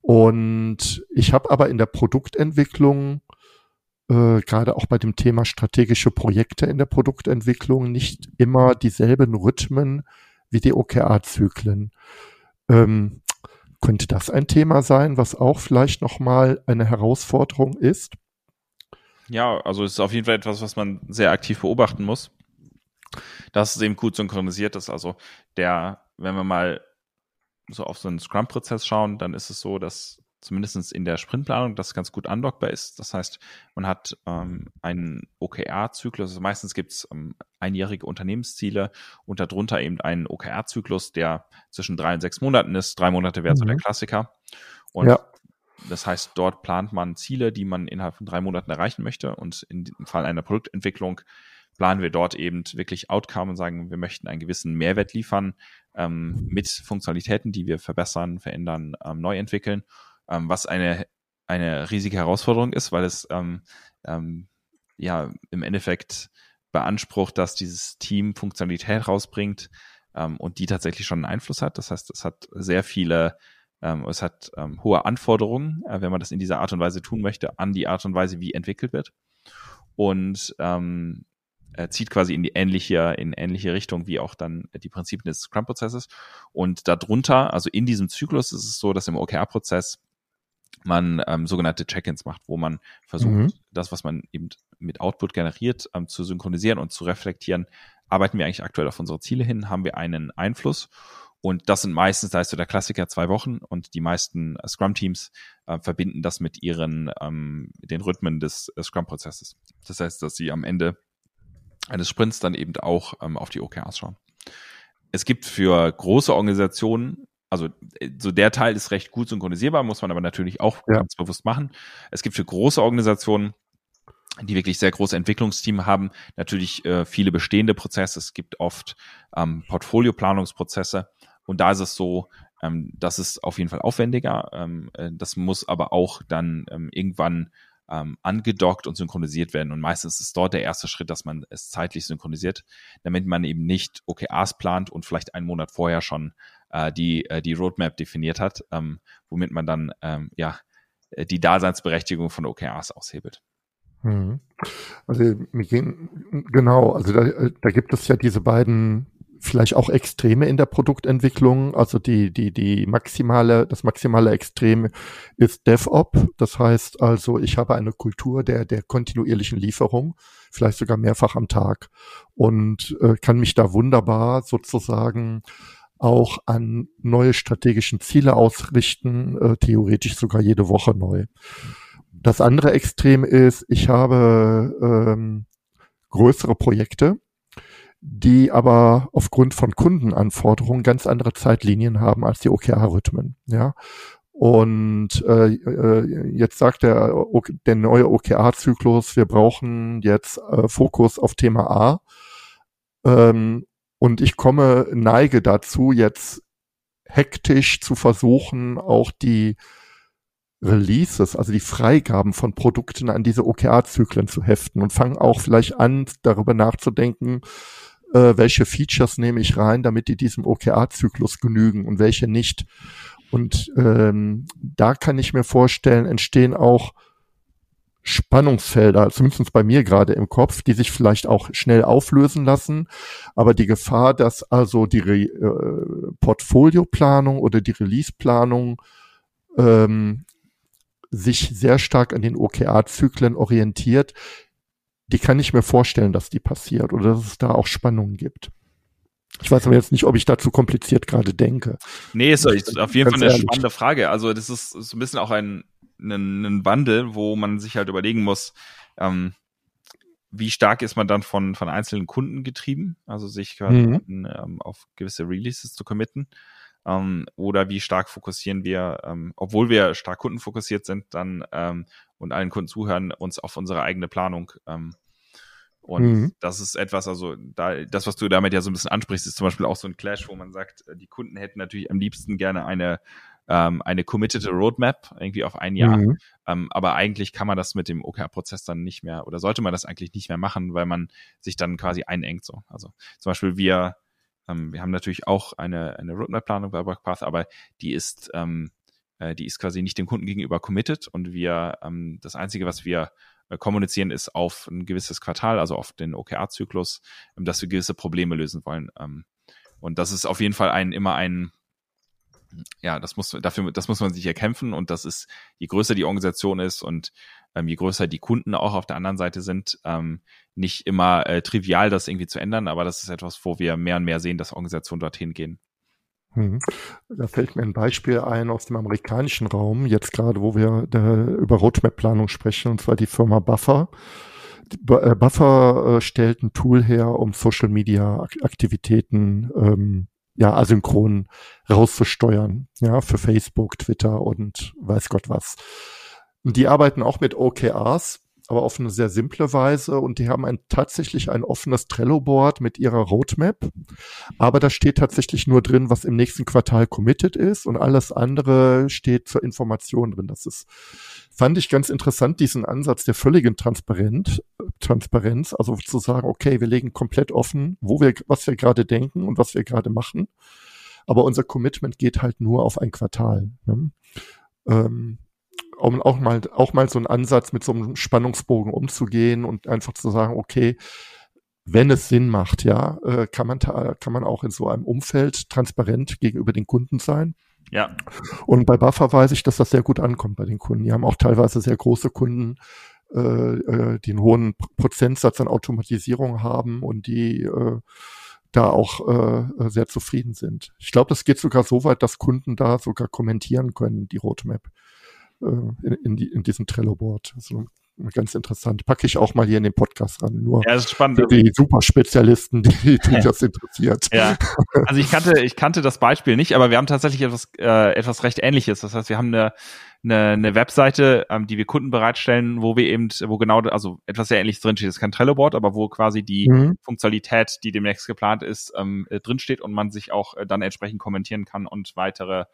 Und ich habe aber in der Produktentwicklung, äh, gerade auch bei dem Thema strategische Projekte in der Produktentwicklung, nicht immer dieselben Rhythmen wie die OKR-Zyklen. Ähm, könnte das ein Thema sein, was auch vielleicht nochmal eine Herausforderung ist? Ja, also es ist auf jeden Fall etwas, was man sehr aktiv beobachten muss. Dass es eben gut synchronisiert ist. Also der, wenn wir mal so auf so einen Scrum-Prozess schauen, dann ist es so, dass zumindest in der Sprintplanung das ganz gut undockbar ist. Das heißt, man hat ähm, einen OKR-Zyklus. Also meistens gibt es ähm, einjährige Unternehmensziele und darunter eben einen OKR-Zyklus, der zwischen drei und sechs Monaten ist. Drei Monate wäre mhm. so der mhm. Klassiker. Und ja. das heißt, dort plant man Ziele, die man innerhalb von drei Monaten erreichen möchte. Und in dem Fall einer Produktentwicklung planen wir dort eben wirklich Outcome und sagen, wir möchten einen gewissen Mehrwert liefern ähm, mit Funktionalitäten, die wir verbessern, verändern, ähm, neu entwickeln ähm, was eine, eine riesige Herausforderung ist, weil es ähm, ähm, ja im Endeffekt beansprucht, dass dieses Team Funktionalität rausbringt ähm, und die tatsächlich schon einen Einfluss hat. Das heißt, es hat sehr viele, es hat hohe Anforderungen, äh, wenn man das in dieser Art und Weise tun möchte, an die Art und Weise, wie entwickelt wird. Und ähm, er zieht quasi in die ähnliche, in ähnliche Richtung wie auch dann die Prinzipien des Scrum-Prozesses. Und darunter, also in diesem Zyklus ist es so, dass im OKR-Prozess man ähm, sogenannte Check-ins macht, wo man versucht, mhm. das, was man eben mit Output generiert, ähm, zu synchronisieren und zu reflektieren. Arbeiten wir eigentlich aktuell auf unsere Ziele hin? Haben wir einen Einfluss? Und das sind meistens, da ist so der Klassiker zwei Wochen und die meisten äh, Scrum-Teams äh, verbinden das mit ihren, ähm, den Rhythmen des äh, Scrum-Prozesses. Das heißt, dass sie am Ende eines Sprints dann eben auch ähm, auf die OKRs schauen. Es gibt für große Organisationen also äh, so der Teil ist recht gut synchronisierbar, muss man aber natürlich auch ja. ganz bewusst machen. Es gibt für große Organisationen, die wirklich sehr große Entwicklungsteam haben, natürlich äh, viele bestehende Prozesse. Es gibt oft ähm, Portfolioplanungsprozesse und da ist es so, ähm, das ist auf jeden Fall aufwendiger. Ähm, äh, das muss aber auch dann ähm, irgendwann ähm, angedockt und synchronisiert werden. Und meistens ist dort der erste Schritt, dass man es zeitlich synchronisiert, damit man eben nicht OKRs plant und vielleicht einen Monat vorher schon äh, die, äh, die Roadmap definiert hat, ähm, womit man dann ähm, ja äh, die Daseinsberechtigung von OKRs aushebelt. Mhm. Also genau, also da, äh, da gibt es ja diese beiden vielleicht auch Extreme in der Produktentwicklung. Also die, die, die maximale, das maximale Extrem ist DevOps. Das heißt also, ich habe eine Kultur der, der kontinuierlichen Lieferung, vielleicht sogar mehrfach am Tag und äh, kann mich da wunderbar sozusagen auch an neue strategischen Ziele ausrichten, äh, theoretisch sogar jede Woche neu. Das andere Extrem ist, ich habe ähm, größere Projekte, die aber aufgrund von Kundenanforderungen ganz andere Zeitlinien haben als die OKR-Rhythmen. Ja, und äh, äh, jetzt sagt der, der neue OKR-Zyklus, wir brauchen jetzt äh, Fokus auf Thema A. Ähm, und ich komme, neige dazu, jetzt hektisch zu versuchen, auch die Releases, also die Freigaben von Produkten an diese OKR-Zyklen zu heften und fange auch vielleicht an, darüber nachzudenken, äh, welche Features nehme ich rein, damit die diesem OKR-Zyklus genügen und welche nicht. Und ähm, da kann ich mir vorstellen, entstehen auch Spannungsfelder, zumindest bei mir gerade im Kopf, die sich vielleicht auch schnell auflösen lassen. Aber die Gefahr, dass also die Re äh, Portfolioplanung oder die Releaseplanung ähm, sich sehr stark an den OKR-Zyklen orientiert, die kann ich mir vorstellen, dass die passiert oder dass es da auch Spannungen gibt. Ich weiß aber jetzt nicht, ob ich dazu kompliziert gerade denke. Nee, ist, ist auf jeden Fall eine ehrlich. spannende Frage. Also das ist so ein bisschen auch ein einen, einen Wandel, wo man sich halt überlegen muss, ähm, wie stark ist man dann von, von einzelnen Kunden getrieben, also sich mhm. ähm, auf gewisse Releases zu committen. Ähm, oder wie stark fokussieren wir, ähm, obwohl wir stark kundenfokussiert sind, dann ähm, und allen Kunden zuhören, uns auf unsere eigene Planung. Ähm, und mhm. das ist etwas, also da, das, was du damit ja so ein bisschen ansprichst, ist zum Beispiel auch so ein Clash, wo man sagt, äh, die Kunden hätten natürlich am liebsten gerne eine ähm, eine committed Roadmap irgendwie auf ein Jahr. Mhm. Ähm, aber eigentlich kann man das mit dem OKR-Prozess dann nicht mehr oder sollte man das eigentlich nicht mehr machen, weil man sich dann quasi einengt so. Also zum Beispiel wir, ähm, wir haben natürlich auch eine, eine Roadmap-Planung bei WorkPath, aber die ist, ähm, äh, die ist quasi nicht dem Kunden gegenüber committed und wir, ähm, das Einzige, was wir äh, kommunizieren, ist auf ein gewisses Quartal, also auf den OKR-Zyklus, ähm, dass wir gewisse Probleme lösen wollen. Ähm, und das ist auf jeden Fall ein, immer ein, ja, das muss dafür, das muss man sich erkämpfen und das ist, je größer die Organisation ist und ähm, je größer die Kunden auch auf der anderen Seite sind, ähm, nicht immer äh, trivial, das irgendwie zu ändern, aber das ist etwas, wo wir mehr und mehr sehen, dass Organisationen dorthin gehen. Hm. Da fällt mir ein Beispiel ein aus dem amerikanischen Raum, jetzt gerade, wo wir äh, über Roadmap-Planung sprechen, und zwar die Firma Buffer. Äh, Buffer äh, stellt ein Tool her, um Social-Media-Aktivitäten ähm, ja, asynchron rauszusteuern, ja, für Facebook, Twitter und weiß Gott was. Die arbeiten auch mit OKRs, aber auf eine sehr simple Weise und die haben ein, tatsächlich ein offenes Trello-Board mit ihrer Roadmap. Aber da steht tatsächlich nur drin, was im nächsten Quartal committed ist und alles andere steht zur Information drin. Das ist fand ich ganz interessant, diesen Ansatz der völligen Transparenz, Transparenz, also zu sagen, okay, wir legen komplett offen, wo wir, was wir gerade denken und was wir gerade machen. Aber unser Commitment geht halt nur auf ein Quartal. Ne? Ähm, auch mal, auch mal so einen Ansatz mit so einem Spannungsbogen umzugehen und einfach zu sagen, okay, wenn es Sinn macht, ja, äh, kann man, kann man auch in so einem Umfeld transparent gegenüber den Kunden sein Ja. Und bei Buffer weiß ich, dass das sehr gut ankommt bei den Kunden. Die haben auch teilweise sehr große Kunden, äh, äh die einen hohen Prozentsatz an Automatisierung haben und die äh, da auch äh, sehr zufrieden sind. Ich glaube, das geht sogar so weit, dass Kunden da sogar kommentieren können, die Roadmap äh, in, in, die, in diesem Trello-Board. Also ganz interessant. Packe ich auch mal hier in den Podcast ran. Nur ja, das ist spannend. für die Superspezialisten, die, die das interessiert. Ja. Also ich kannte, ich kannte das Beispiel nicht, aber wir haben tatsächlich etwas, äh, etwas recht ähnliches. Das heißt, wir haben eine, eine, eine Webseite, ähm, die wir Kunden bereitstellen, wo wir eben, wo genau, also etwas sehr ähnliches drinsteht. Das ist kein Trello-Board, aber wo quasi die mhm. Funktionalität, die demnächst geplant ist, ähm, äh, drinsteht und man sich auch äh, dann entsprechend kommentieren kann und weitere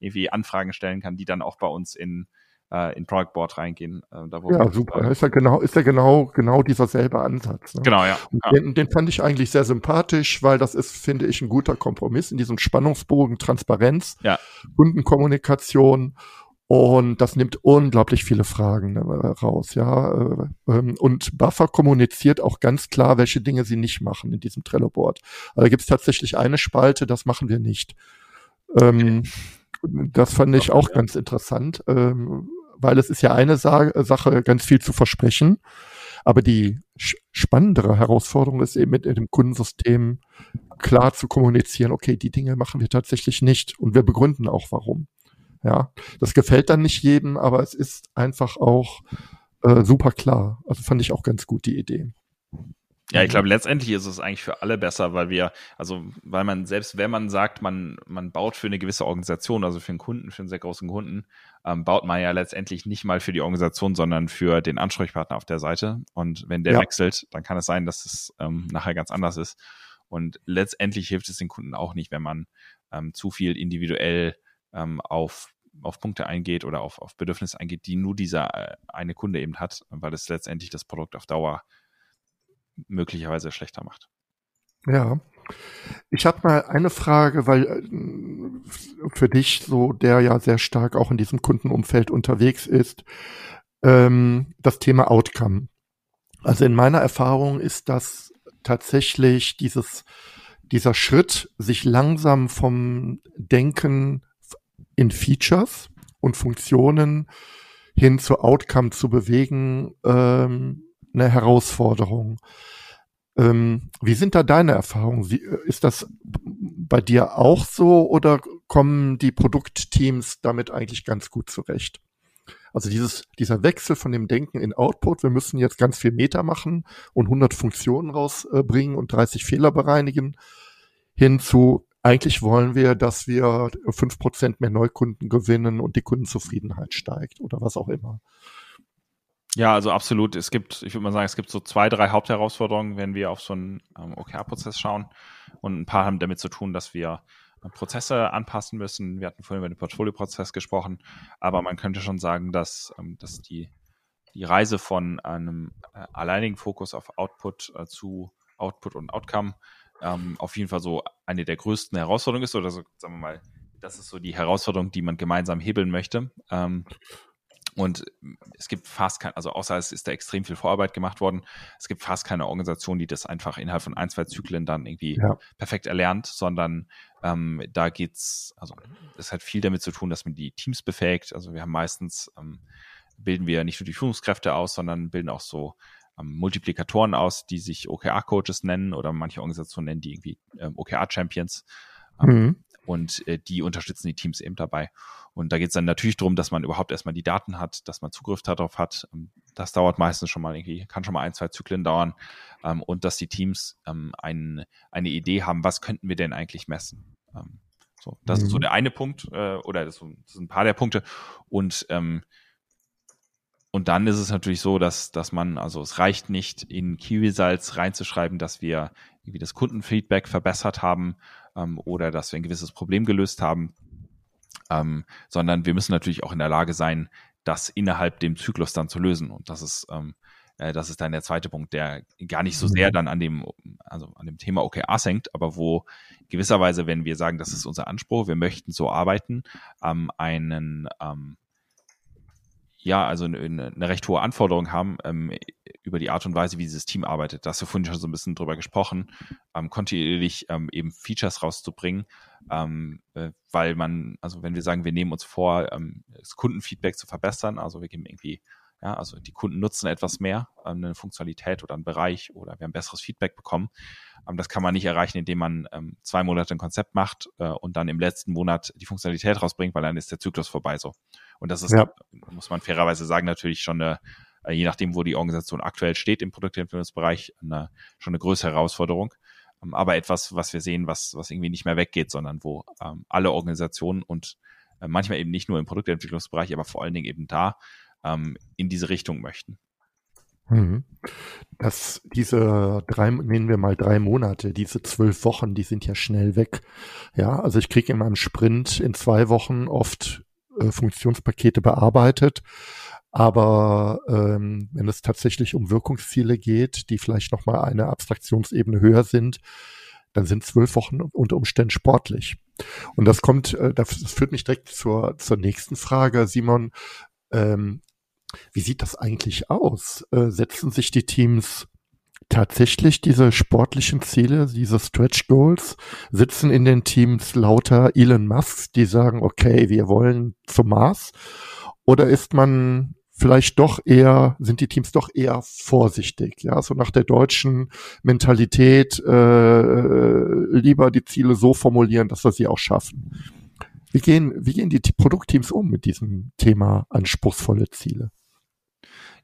irgendwie Anfragen stellen kann, die dann auch bei uns in äh, in Product Board reingehen. Äh, ja, super. Ist ja genau, ist ja genau, genau dieser selbe Ansatz. Ne? Genau, ja. ja. Den, den, fand ich eigentlich sehr sympathisch, weil das ist, finde ich, ein guter Kompromiss in diesem Spannungsbogen Transparenz, ja. Kundenkommunikation und das nimmt unglaublich viele Fragen äh, raus, ja. Äh, ähm, und Buffer kommuniziert auch ganz klar, welche Dinge sie nicht machen in diesem Trello-Board. Also da gibt es tatsächlich eine Spalte, das machen wir nicht. Ähm, das fand ich auch ganz interessant. Ähm, weil es ist ja eine Sa Sache, ganz viel zu versprechen. Aber die spannendere Herausforderung ist eben mit dem Kundensystem klar zu kommunizieren, okay, die Dinge machen wir tatsächlich nicht und wir begründen auch warum. Ja, das gefällt dann nicht jedem, aber es ist einfach auch äh, super klar. Also fand ich auch ganz gut die Idee. Ja, ich glaube, letztendlich ist es eigentlich für alle besser, weil wir, also, weil man selbst, wenn man sagt, man, man baut für eine gewisse Organisation, also für einen Kunden, für einen sehr großen Kunden, ähm, baut man ja letztendlich nicht mal für die Organisation, sondern für den Ansprechpartner auf der Seite. Und wenn der ja. wechselt, dann kann es sein, dass es ähm, nachher ganz anders ist. Und letztendlich hilft es den Kunden auch nicht, wenn man ähm, zu viel individuell ähm, auf auf Punkte eingeht oder auf, auf Bedürfnisse eingeht, die nur dieser äh, eine Kunde eben hat, weil es letztendlich das Produkt auf Dauer möglicherweise schlechter macht. Ja. Ich habe mal eine Frage, weil äh, für dich, so der ja sehr stark auch in diesem Kundenumfeld unterwegs ist, ähm, das Thema Outcome. Also in meiner Erfahrung ist das tatsächlich dieses, dieser Schritt, sich langsam vom Denken in Features und Funktionen hin zu Outcome zu bewegen, ähm, eine Herausforderung. Ähm, wie sind da deine Erfahrungen? Wie, äh, ist das bei dir auch so oder kommen die Produktteams damit eigentlich ganz gut zurecht? Also dieses, dieser Wechsel von dem Denken in Output, wir müssen jetzt ganz viel Meter machen und 100 Funktionen rausbringen und 30 Fehler bereinigen, hin zu, eigentlich wollen wir, dass wir 5% mehr Neukunden gewinnen und die Kundenzufriedenheit steigt oder was auch immer. Ja, also absolut. Es gibt, ich würde mal sagen, es gibt so zwei, drei Hauptherausforderungen, wenn wir auf so einen ähm, OKR-Prozess schauen. Und ein paar haben damit zu tun, dass wir äh, Prozesse anpassen müssen. Wir hatten vorhin über den Portfolio-Prozess gesprochen, aber man könnte schon sagen, dass, ähm, dass die, die Reise von einem äh, alleinigen Fokus auf Output äh, zu Output und Outcome ähm, auf jeden Fall so eine der größten Herausforderungen ist, oder so, sagen wir mal, das ist so die Herausforderung, die man gemeinsam hebeln möchte. Ähm, und es gibt fast kein, also außer es ist da extrem viel Vorarbeit gemacht worden, es gibt fast keine Organisation, die das einfach innerhalb von ein, zwei Zyklen dann irgendwie ja. perfekt erlernt, sondern ähm, da geht's, also es hat viel damit zu tun, dass man die Teams befähigt. Also wir haben meistens, ähm, bilden wir nicht nur die Führungskräfte aus, sondern bilden auch so ähm, Multiplikatoren aus, die sich OKR-Coaches nennen oder manche Organisationen nennen die irgendwie ähm, OKR-Champions. Ähm, mhm. Und äh, die unterstützen die Teams eben dabei. Und da geht es dann natürlich darum, dass man überhaupt erstmal die Daten hat, dass man Zugriff darauf hat. Ähm, das dauert meistens schon mal irgendwie, kann schon mal ein, zwei Zyklen dauern. Ähm, und dass die Teams ähm, ein, eine Idee haben, was könnten wir denn eigentlich messen. Ähm, so, das mhm. ist so mhm. der eine Punkt, äh, oder das, das, sind ein paar der Punkte. Und ähm, und dann ist es natürlich so, dass, dass man, also es reicht nicht, in Key Results reinzuschreiben, dass wir irgendwie das Kundenfeedback verbessert haben ähm, oder dass wir ein gewisses Problem gelöst haben, ähm, sondern wir müssen natürlich auch in der Lage sein, das innerhalb dem Zyklus dann zu lösen. Und das ist, ähm, äh, das ist dann der zweite Punkt, der gar nicht so mhm. sehr dann an dem, also an dem Thema OKRs hängt, aber wo gewisserweise, wenn wir sagen, das ist unser Anspruch, wir möchten so arbeiten, ähm, einen ähm, ja, also eine, eine recht hohe Anforderung haben ähm, über die Art und Weise, wie dieses Team arbeitet. Da hast du vorhin schon so ein bisschen drüber gesprochen, ähm, kontinuierlich ähm, eben Features rauszubringen, ähm, äh, weil man, also wenn wir sagen, wir nehmen uns vor, ähm, das Kundenfeedback zu verbessern, also wir geben irgendwie ja, also die Kunden nutzen etwas mehr, ähm, eine Funktionalität oder einen Bereich oder wir haben besseres Feedback bekommen. Das kann man nicht erreichen, indem man zwei Monate ein Konzept macht äh, und dann im letzten Monat die Funktionalität rausbringt, weil dann ist der Zyklus vorbei so. Und das ist, ja. muss man fairerweise sagen, natürlich schon eine, äh, je nachdem, wo die Organisation aktuell steht im Produktentwicklungsbereich, eine, schon eine größere Herausforderung. aber etwas, was wir sehen, was, was irgendwie nicht mehr weggeht, sondern wo alle Organisationen und äh, manchmal eben nicht nur im Produktentwicklungsbereich, aber vor allen Dingen eben da ähm, in diese Richtung möchten. Mhm. Das, diese drei, nehmen wir mal drei Monate, diese zwölf Wochen, die sind ja schnell weg. Ja, also ich kriege in meinem Sprint in zwei Wochen oft äh, Funktionspakete bearbeitet. Aber ähm, wenn es tatsächlich um Wirkungsziele geht, die vielleicht nochmal eine Abstraktionsebene höher sind, dann sind zwölf Wochen unter Umständen sportlich. Und das kommt, äh, das führt mich direkt zur, zur nächsten Frage, Simon. Ähm, wie sieht das eigentlich aus? Äh, setzen sich die Teams tatsächlich diese sportlichen Ziele, diese Stretch Goals? Sitzen in den Teams lauter Elon Musk, die sagen, okay, wir wollen zum Mars? Oder ist man vielleicht doch eher, sind die Teams doch eher vorsichtig, ja, so nach der deutschen Mentalität äh, lieber die Ziele so formulieren, dass wir sie auch schaffen. Wie gehen, wie gehen die Produktteams um mit diesem Thema anspruchsvolle Ziele?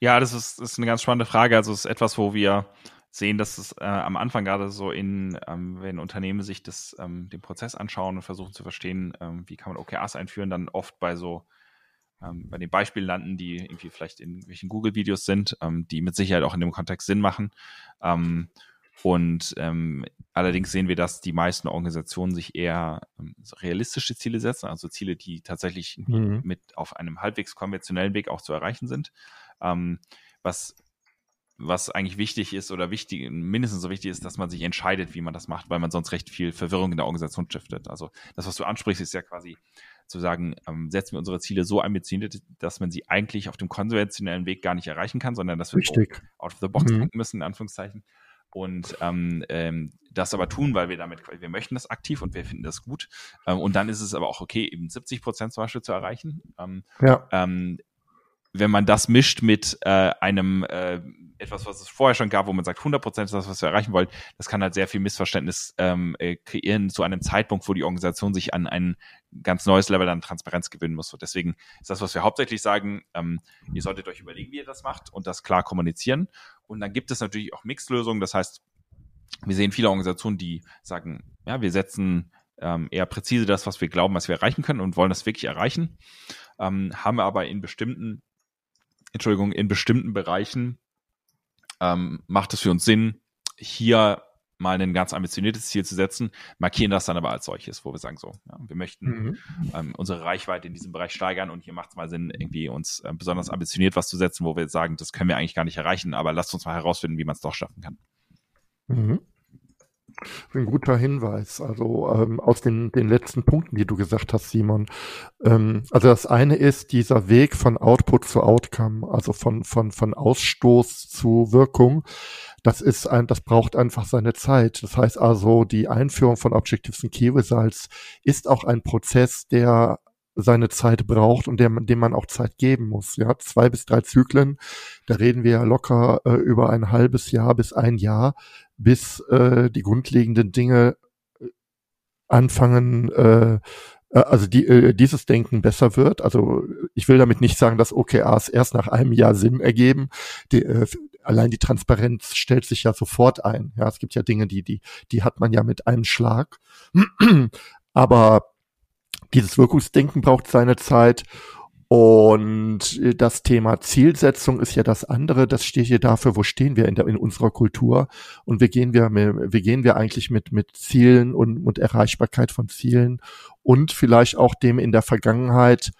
Ja, das ist, ist eine ganz spannende Frage. Also es ist etwas, wo wir sehen, dass es äh, am Anfang gerade so in, ähm, wenn Unternehmen sich das, ähm, den Prozess anschauen und versuchen zu verstehen, ähm, wie kann man OKRs einführen, dann oft bei so ähm, bei den Beispielen landen, die irgendwie vielleicht in welchen Google-Videos sind, ähm, die mit Sicherheit auch in dem Kontext Sinn machen. Ähm, und allerdings sehen wir, dass die meisten Organisationen sich eher realistische Ziele setzen, also Ziele, die tatsächlich mhm. mit auf einem halbwegs konventionellen Weg auch zu erreichen sind. Ähm, was was eigentlich wichtig ist oder wichtig, mindestens so wichtig ist, dass man sich entscheidet, wie man das macht, weil man sonst recht viel Verwirrung in der Organisation stiftet. Also das, was du ansprichst, ist ja quasi zu sagen, ähm, setzen wir unsere Ziele so ambitioniert, dass man sie eigentlich auf dem konventionellen Weg gar nicht erreichen kann, sondern dass wir Richtig. out of the box mhm. denken müssen, in Anführungszeichen. Und ähm, ähm, das aber tun, weil wir damit, wir möchten das aktiv und wir finden das gut. Ähm, und dann ist es aber auch okay, eben 70 Prozent zum Beispiel zu erreichen. Ähm, ja. Wenn man das mischt mit äh, einem äh, etwas, was es vorher schon gab, wo man sagt, 100% ist das, was wir erreichen wollen, das kann halt sehr viel Missverständnis ähm, äh, kreieren zu einem Zeitpunkt, wo die Organisation sich an ein ganz neues Level an Transparenz gewinnen muss. So deswegen ist das, was wir hauptsächlich sagen, ähm, ihr solltet euch überlegen, wie ihr das macht und das klar kommunizieren. Und dann gibt es natürlich auch Mixlösungen. Das heißt, wir sehen viele Organisationen, die sagen, ja, wir setzen ähm, eher präzise das, was wir glauben, was wir erreichen können und wollen das wirklich erreichen, ähm, haben aber in bestimmten Entschuldigung, in bestimmten Bereichen ähm, macht es für uns Sinn, hier mal ein ganz ambitioniertes Ziel zu setzen, markieren das dann aber als solches, wo wir sagen so, ja, wir möchten mhm. ähm, unsere Reichweite in diesem Bereich steigern und hier macht es mal Sinn, irgendwie uns äh, besonders ambitioniert was zu setzen, wo wir sagen, das können wir eigentlich gar nicht erreichen, aber lasst uns mal herausfinden, wie man es doch schaffen kann. Mhm. Ein guter Hinweis. Also ähm, aus den, den letzten Punkten, die du gesagt hast, Simon. Ähm, also das eine ist dieser Weg von Output zu Outcome, also von, von, von Ausstoß zu Wirkung. Das ist ein, das braucht einfach seine Zeit. Das heißt also, die Einführung von Objectives und Key Results ist auch ein Prozess, der seine Zeit braucht und dem, dem man auch Zeit geben muss. Ja, zwei bis drei Zyklen, da reden wir ja locker äh, über ein halbes Jahr bis ein Jahr, bis äh, die grundlegenden Dinge äh, anfangen, äh, äh, also die, äh, dieses Denken besser wird. Also ich will damit nicht sagen, dass OKRs erst nach einem Jahr Sinn ergeben. Die, äh, allein die Transparenz stellt sich ja sofort ein. Ja, es gibt ja Dinge, die, die, die hat man ja mit einem Schlag. Aber dieses Wirkungsdenken braucht seine Zeit. Und das Thema Zielsetzung ist ja das andere. Das steht hier dafür, wo stehen wir in, der, in unserer Kultur? Und wie gehen wir, wie gehen wir eigentlich mit, mit Zielen und, und Erreichbarkeit von Zielen und vielleicht auch dem in der Vergangenheit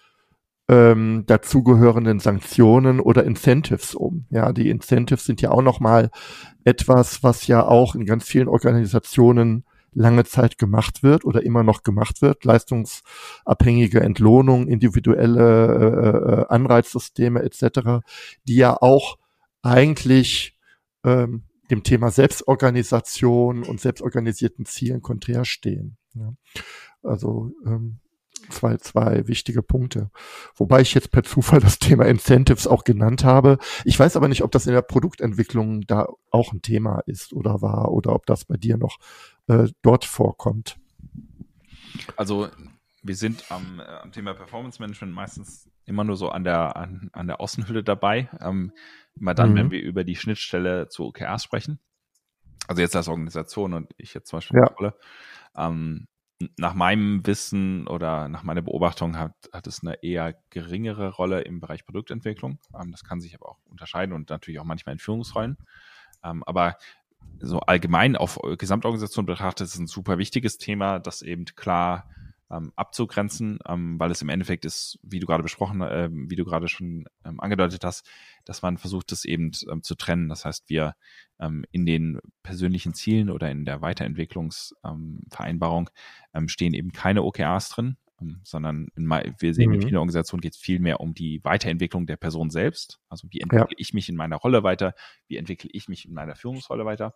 ähm, dazugehörenden Sanktionen oder Incentives um. Ja, die Incentives sind ja auch nochmal etwas, was ja auch in ganz vielen Organisationen lange Zeit gemacht wird oder immer noch gemacht wird. Leistungsabhängige Entlohnung, individuelle äh, äh Anreizsysteme etc., die ja auch eigentlich ähm, dem Thema Selbstorganisation und selbstorganisierten Zielen konträr stehen. Ja. Also ähm, zwei, zwei wichtige Punkte. Wobei ich jetzt per Zufall das Thema Incentives auch genannt habe. Ich weiß aber nicht, ob das in der Produktentwicklung da auch ein Thema ist oder war oder ob das bei dir noch äh, dort vorkommt. Also wir sind am, äh, am Thema Performance Management meistens immer nur so an der, an, an der Außenhülle dabei. Ähm, immer dann, mhm. wenn wir über die Schnittstelle zu OKRs sprechen. Also jetzt als Organisation und ich jetzt zum Beispiel ja. Rolle. Ähm, nach meinem Wissen oder nach meiner Beobachtung hat, hat es eine eher geringere Rolle im Bereich Produktentwicklung. Ähm, das kann sich aber auch unterscheiden und natürlich auch manchmal in Führungsrollen. Ähm, aber so allgemein auf Gesamtorganisation betrachtet ist es ein super wichtiges Thema, das eben klar ähm, abzugrenzen, ähm, weil es im Endeffekt ist, wie du gerade besprochen, äh, wie du gerade schon ähm, angedeutet hast, dass man versucht, das eben ähm, zu trennen. Das heißt, wir ähm, in den persönlichen Zielen oder in der Weiterentwicklungsvereinbarung ähm, stehen eben keine OKRs drin, sondern in, wir sehen, mhm. in vielen Organisationen geht es viel mehr um die Weiterentwicklung der Person selbst. Also wie entwickle ja. ich mich in meiner Rolle weiter, wie entwickle ich mich in meiner Führungsrolle weiter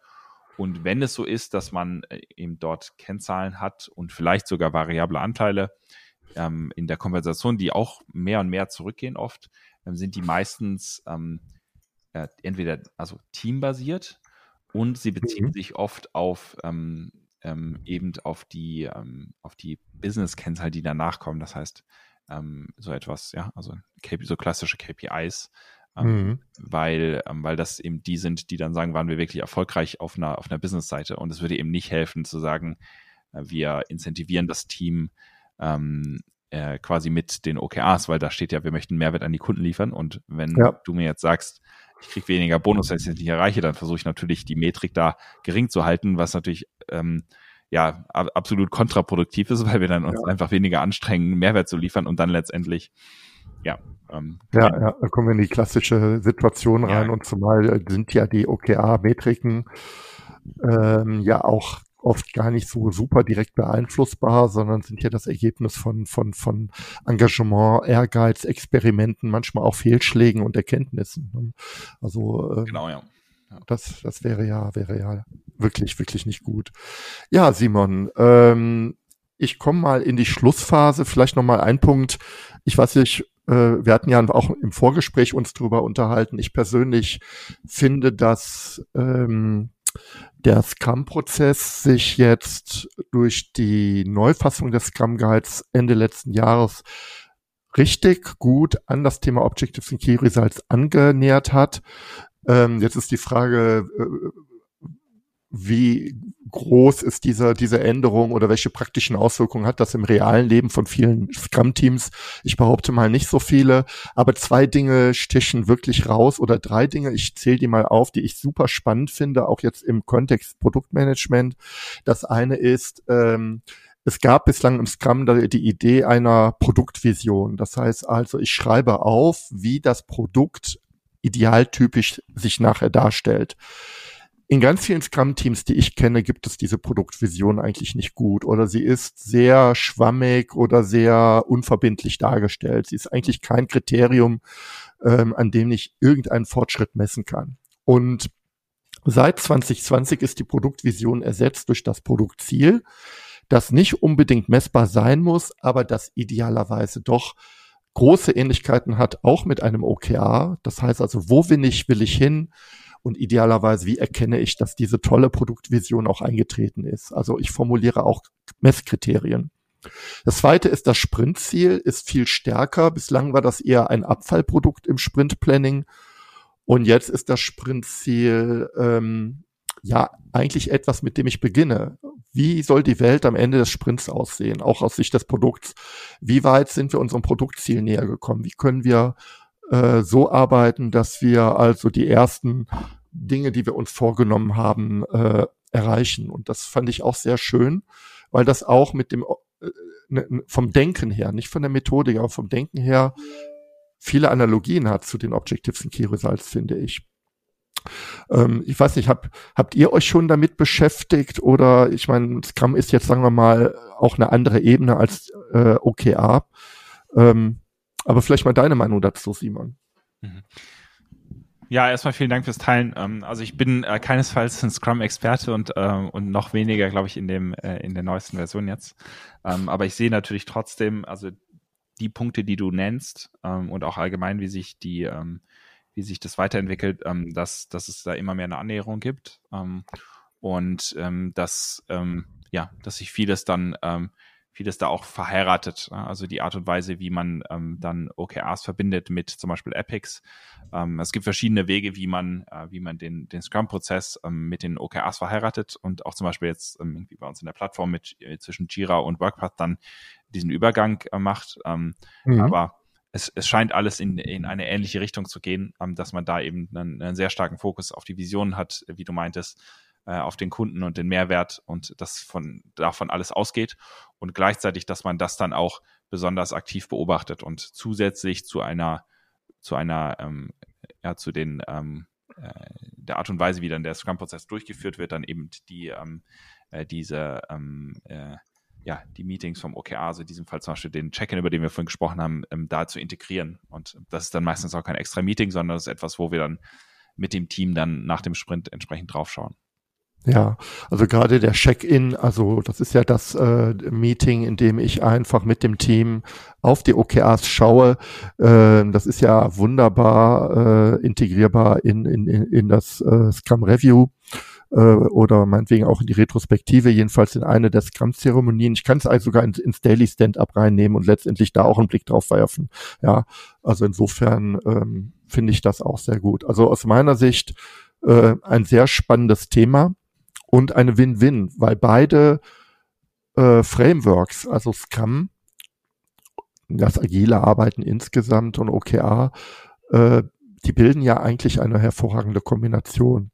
und wenn es so ist, dass man äh, eben dort Kennzahlen hat und vielleicht sogar variable Anteile ähm, in der Konversation, die auch mehr und mehr zurückgehen oft, ähm, sind die meistens ähm, äh, entweder also teambasiert und sie beziehen mhm. sich oft auf ähm, ähm, eben auf die ähm, auf die Business-Kennzahlen, die danach kommen. Das heißt so etwas, ja, also so klassische KPIs, mhm. weil, ähm, weil das eben die sind, die dann sagen, waren wir wirklich erfolgreich auf einer, auf einer Business-Seite. Und es würde eben nicht helfen zu sagen, äh, wir incentivieren das Team ähm, äh, quasi mit den OKRs, weil da steht ja, wir möchten Mehrwert an die Kunden liefern. Und wenn ja. du mir jetzt sagst, ich kriege weniger Bonus, wenn ich es nicht erreiche, dann versuche ich natürlich die Metrik da gering zu halten, was natürlich ähm, ja absolut kontraproduktiv ist, weil wir dann uns ja. einfach weniger anstrengen, Mehrwert zu liefern und dann letztendlich ja. Ähm, ja, ja, da kommen wir in die klassische Situation rein ja. und zumal sind ja die OKR-Metriken ähm, ja auch oft gar nicht so super direkt beeinflussbar, sondern sind ja das Ergebnis von, von, von Engagement, Ehrgeiz, Experimenten, manchmal auch Fehlschlägen und Erkenntnissen. Also ähm, genau, ja. ja. Das, das wäre ja, wäre ja wirklich, wirklich nicht gut. Ja, Simon, ähm, ich komme mal in die Schlussphase. Vielleicht noch mal ein Punkt. Ich weiß nicht, äh, wir hatten ja auch im Vorgespräch uns drüber unterhalten. Ich persönlich finde, dass ähm, der Scrum-Prozess sich jetzt durch die Neufassung des Scrum-Guides Ende letzten Jahres richtig gut an das Thema Objectives and Key Results angenähert hat. Ähm, jetzt ist die Frage, äh, wie groß ist diese, diese Änderung oder welche praktischen Auswirkungen hat das im realen Leben von vielen Scrum-Teams? Ich behaupte mal nicht so viele, aber zwei Dinge stechen wirklich raus oder drei Dinge, ich zähle die mal auf, die ich super spannend finde, auch jetzt im Kontext Produktmanagement. Das eine ist, ähm, es gab bislang im Scrum die Idee einer Produktvision. Das heißt also, ich schreibe auf, wie das Produkt idealtypisch sich nachher darstellt in ganz vielen Scrum-Teams, die ich kenne, gibt es diese Produktvision eigentlich nicht gut oder sie ist sehr schwammig oder sehr unverbindlich dargestellt. Sie ist eigentlich kein Kriterium, ähm, an dem ich irgendeinen Fortschritt messen kann. Und seit 2020 ist die Produktvision ersetzt durch das Produktziel, das nicht unbedingt messbar sein muss, aber das idealerweise doch große Ähnlichkeiten hat, auch mit einem OKR. Das heißt also, wo will ich, will ich hin? Und idealerweise, wie erkenne ich, dass diese tolle Produktvision auch eingetreten ist. Also ich formuliere auch Messkriterien. Das zweite ist, das Sprintziel ist viel stärker. Bislang war das eher ein Abfallprodukt im Sprintplanning. Und jetzt ist das Sprintziel ähm, ja eigentlich etwas, mit dem ich beginne. Wie soll die Welt am Ende des Sprints aussehen, auch aus Sicht des Produkts? Wie weit sind wir unserem Produktziel näher gekommen? Wie können wir äh, so arbeiten, dass wir also die ersten Dinge, die wir uns vorgenommen haben, äh, erreichen. Und das fand ich auch sehr schön, weil das auch mit dem äh, ne, vom Denken her, nicht von der Methodik, aber vom Denken her viele Analogien hat zu den Objectives and Key Results, finde ich. Ähm, ich weiß nicht, hab, habt ihr euch schon damit beschäftigt oder ich meine, Scrum ist jetzt, sagen wir mal, auch eine andere Ebene als äh, OKR. Ähm, aber vielleicht mal deine Meinung dazu, Simon. Mhm. Ja, erstmal vielen Dank fürs Teilen. Ähm, also ich bin äh, keinesfalls ein Scrum-Experte und, äh, und noch weniger, glaube ich, in dem äh, in der neuesten Version jetzt. Ähm, aber ich sehe natürlich trotzdem, also die Punkte, die du nennst ähm, und auch allgemein, wie sich die ähm, wie sich das weiterentwickelt, ähm, dass, dass es da immer mehr eine Annäherung gibt ähm, und ähm, dass, ähm, ja, dass sich vieles dann, ähm, vieles da auch verheiratet. Also die Art und Weise, wie man ähm, dann OKRs verbindet mit zum Beispiel Epics. Ähm, es gibt verschiedene Wege, wie man, äh, wie man den, den Scrum-Prozess ähm, mit den OKRs verheiratet und auch zum Beispiel jetzt ähm, irgendwie bei uns in der Plattform mit äh, zwischen Jira und Workpath dann diesen Übergang äh, macht. Ähm, mhm. Aber es, es scheint alles in, in eine ähnliche Richtung zu gehen, ähm, dass man da eben einen, einen, sehr starken Fokus auf die Vision hat, wie du meintest, äh, auf den Kunden und den Mehrwert und das von davon alles ausgeht und gleichzeitig, dass man das dann auch besonders aktiv beobachtet und zusätzlich zu einer zu einer ähm, ja zu den ähm, äh, der Art und Weise, wie dann der Scrum-Prozess durchgeführt wird, dann eben die ähm, äh, diese ähm, äh, ja, die Meetings vom OKR, also in diesem Fall zum Beispiel den Check-in, über den wir vorhin gesprochen haben, ähm, da zu integrieren. Und das ist dann meistens auch kein extra Meeting, sondern das ist etwas, wo wir dann mit dem Team dann nach dem Sprint entsprechend draufschauen. Ja, also gerade der Check-in, also das ist ja das äh, Meeting, in dem ich einfach mit dem Team auf die OKRs schaue. Äh, das ist ja wunderbar äh, integrierbar in, in, in das äh, Scrum Review äh, oder meinetwegen auch in die Retrospektive, jedenfalls in eine der Scrum-Zeremonien. Ich kann es also sogar ins, ins Daily Stand-up reinnehmen und letztendlich da auch einen Blick drauf werfen. Ja, also insofern ähm, finde ich das auch sehr gut. Also aus meiner Sicht äh, ein sehr spannendes Thema und eine Win-Win, weil beide äh, Frameworks, also Scrum, das agile Arbeiten insgesamt und OKR, äh, die bilden ja eigentlich eine hervorragende Kombination.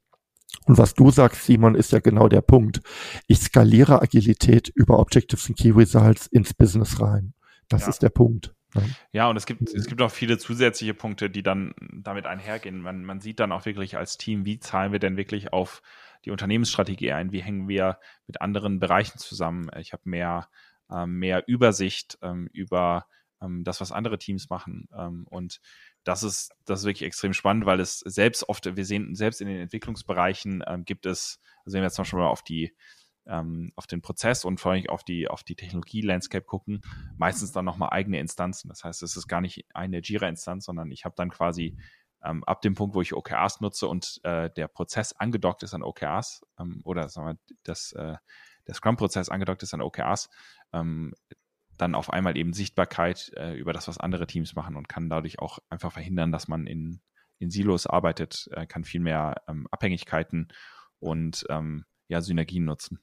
Und was du sagst, Simon, ist ja genau der Punkt. Ich skaliere Agilität über Objectives und Key Results ins Business rein. Das ja. ist der Punkt. Ja. ja, und es gibt, es gibt auch viele zusätzliche Punkte, die dann damit einhergehen. Man, man sieht dann auch wirklich als Team, wie zahlen wir denn wirklich auf die Unternehmensstrategie ein? Wie hängen wir mit anderen Bereichen zusammen? Ich habe mehr, äh, mehr Übersicht ähm, über ähm, das, was andere Teams machen. Ähm, und das ist, das ist wirklich extrem spannend, weil es selbst oft, wir sehen, selbst in den Entwicklungsbereichen ähm, gibt es, also wenn wir jetzt noch schon mal auf die, ähm, auf den Prozess und vor allem auf die, auf die Technologie-Landscape gucken, meistens dann nochmal eigene Instanzen. Das heißt, es ist gar nicht eine Jira-Instanz, sondern ich habe dann quasi ähm, ab dem Punkt, wo ich OKRs nutze und äh, der Prozess angedockt ist an OKRs ähm, oder sagen wir, das, äh, der Scrum-Prozess angedockt ist an OKRs, ähm, dann auf einmal eben Sichtbarkeit äh, über das, was andere Teams machen und kann dadurch auch einfach verhindern, dass man in, in Silos arbeitet, äh, kann viel mehr ähm, Abhängigkeiten und ähm, ja, Synergien nutzen.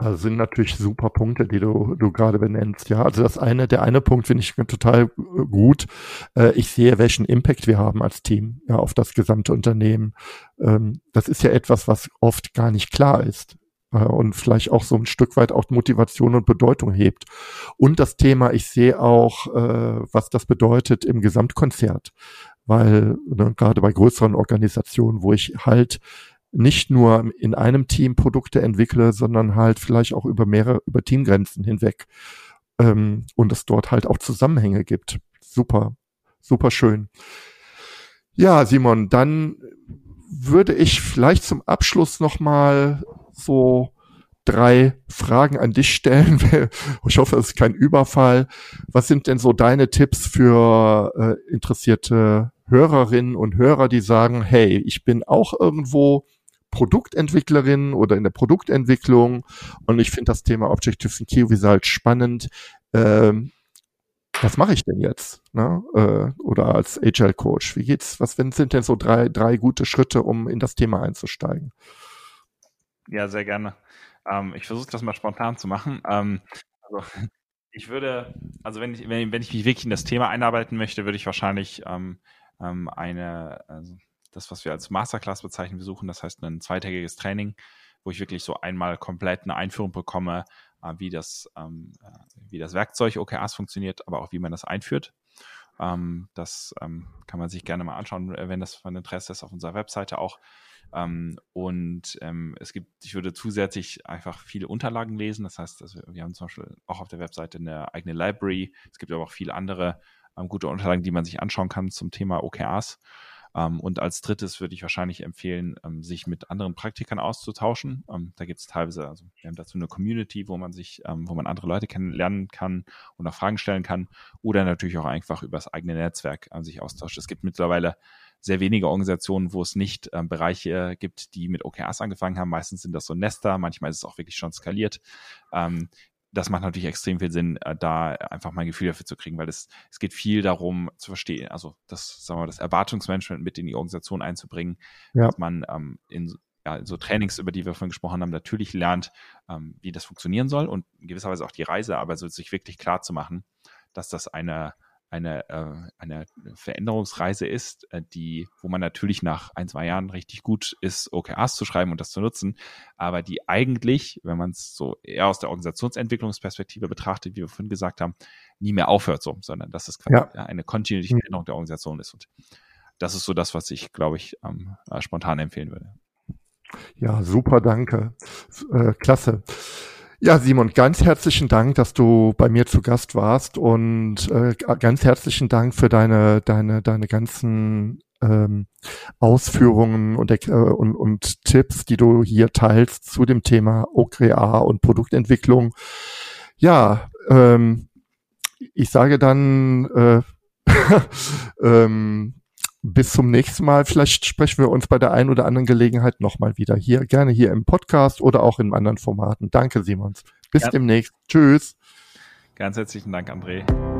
Also sind natürlich super Punkte, die du, du gerade benennst. Ja, also das eine, der eine Punkt finde ich total gut. Äh, ich sehe, welchen Impact wir haben als Team ja, auf das gesamte Unternehmen. Ähm, das ist ja etwas, was oft gar nicht klar ist äh, und vielleicht auch so ein Stück weit auch Motivation und Bedeutung hebt. Und das Thema, ich sehe auch, äh, was das bedeutet im Gesamtkonzert, weil ne, gerade bei größeren Organisationen, wo ich halt nicht nur in einem Team Produkte entwickle, sondern halt vielleicht auch über mehrere, über Teamgrenzen hinweg ähm, und es dort halt auch Zusammenhänge gibt. Super, super schön. Ja, Simon, dann würde ich vielleicht zum Abschluss nochmal so drei Fragen an dich stellen. Ich hoffe, es ist kein Überfall. Was sind denn so deine Tipps für äh, interessierte Hörerinnen und Hörer, die sagen, hey, ich bin auch irgendwo Produktentwicklerin oder in der Produktentwicklung und ich finde das Thema Key Results spannend. Ähm, was mache ich denn jetzt? Ne? Äh, oder als Agile Coach. Wie geht's? Was sind denn so drei, drei gute Schritte, um in das Thema einzusteigen? Ja, sehr gerne. Ähm, ich versuche das mal spontan zu machen. Ähm, also, ich würde, also wenn ich, wenn, wenn ich mich wirklich in das Thema einarbeiten möchte, würde ich wahrscheinlich ähm, ähm eine, also das, was wir als Masterclass bezeichnen, besuchen. Das heißt ein zweitägiges Training, wo ich wirklich so einmal komplett eine Einführung bekomme, äh, wie das, ähm, äh, wie das Werkzeug OKRs funktioniert, aber auch wie man das einführt. Ähm, das ähm, kann man sich gerne mal anschauen, äh, wenn das von Interesse ist, auf unserer Webseite auch. Und es gibt, ich würde zusätzlich einfach viele Unterlagen lesen. Das heißt, wir haben zum Beispiel auch auf der Webseite eine eigene Library. Es gibt aber auch viele andere gute Unterlagen, die man sich anschauen kann zum Thema OKRs. Ähm, und als drittes würde ich wahrscheinlich empfehlen, ähm, sich mit anderen Praktikern auszutauschen. Ähm, da gibt es teilweise, also wir haben dazu eine Community, wo man sich, wo man andere Leute kennenlernen kann und auch Fragen stellen kann oder natürlich auch einfach über das eigene Netzwerk äh, sich austauscht. Es gibt mittlerweile sehr wenige Organisationen, wo es nicht ähm, Bereiche gibt, die mit OKRs angefangen haben. Meistens sind das so Nester, manchmal ist es auch wirklich schon skaliert. Ähm, das macht natürlich extrem viel Sinn, äh, da einfach mal ein Gefühl dafür zu kriegen, weil es, es geht viel darum zu verstehen, also das, sagen wir mal, das Erwartungsmanagement mit in die Organisation einzubringen, ja. dass man ähm, in, ja, in so Trainings, über die wir vorhin gesprochen haben, natürlich lernt, ähm, wie das funktionieren soll und in gewisser Weise auch die Reise, aber so sich wirklich klar zu machen, dass das eine eine, äh, eine Veränderungsreise ist, äh, die, wo man natürlich nach ein, zwei Jahren richtig gut ist, OKRs zu schreiben und das zu nutzen, aber die eigentlich, wenn man es so eher aus der Organisationsentwicklungsperspektive betrachtet, wie wir vorhin gesagt haben, nie mehr aufhört so, sondern dass es ja. eine kontinuierliche Veränderung der Organisation ist. Und das ist so das, was ich, glaube ich, ähm, äh, spontan empfehlen würde. Ja, super, danke. Äh, klasse. Ja, Simon, ganz herzlichen Dank, dass du bei mir zu Gast warst und äh, ganz herzlichen Dank für deine, deine, deine ganzen ähm, Ausführungen und, äh, und, und Tipps, die du hier teilst zu dem Thema OKR und Produktentwicklung. Ja, ähm, ich sage dann äh, ähm, bis zum nächsten Mal. Vielleicht sprechen wir uns bei der einen oder anderen Gelegenheit nochmal wieder hier, gerne hier im Podcast oder auch in anderen Formaten. Danke, Simons. Bis ja. demnächst. Tschüss. Ganz herzlichen Dank, André.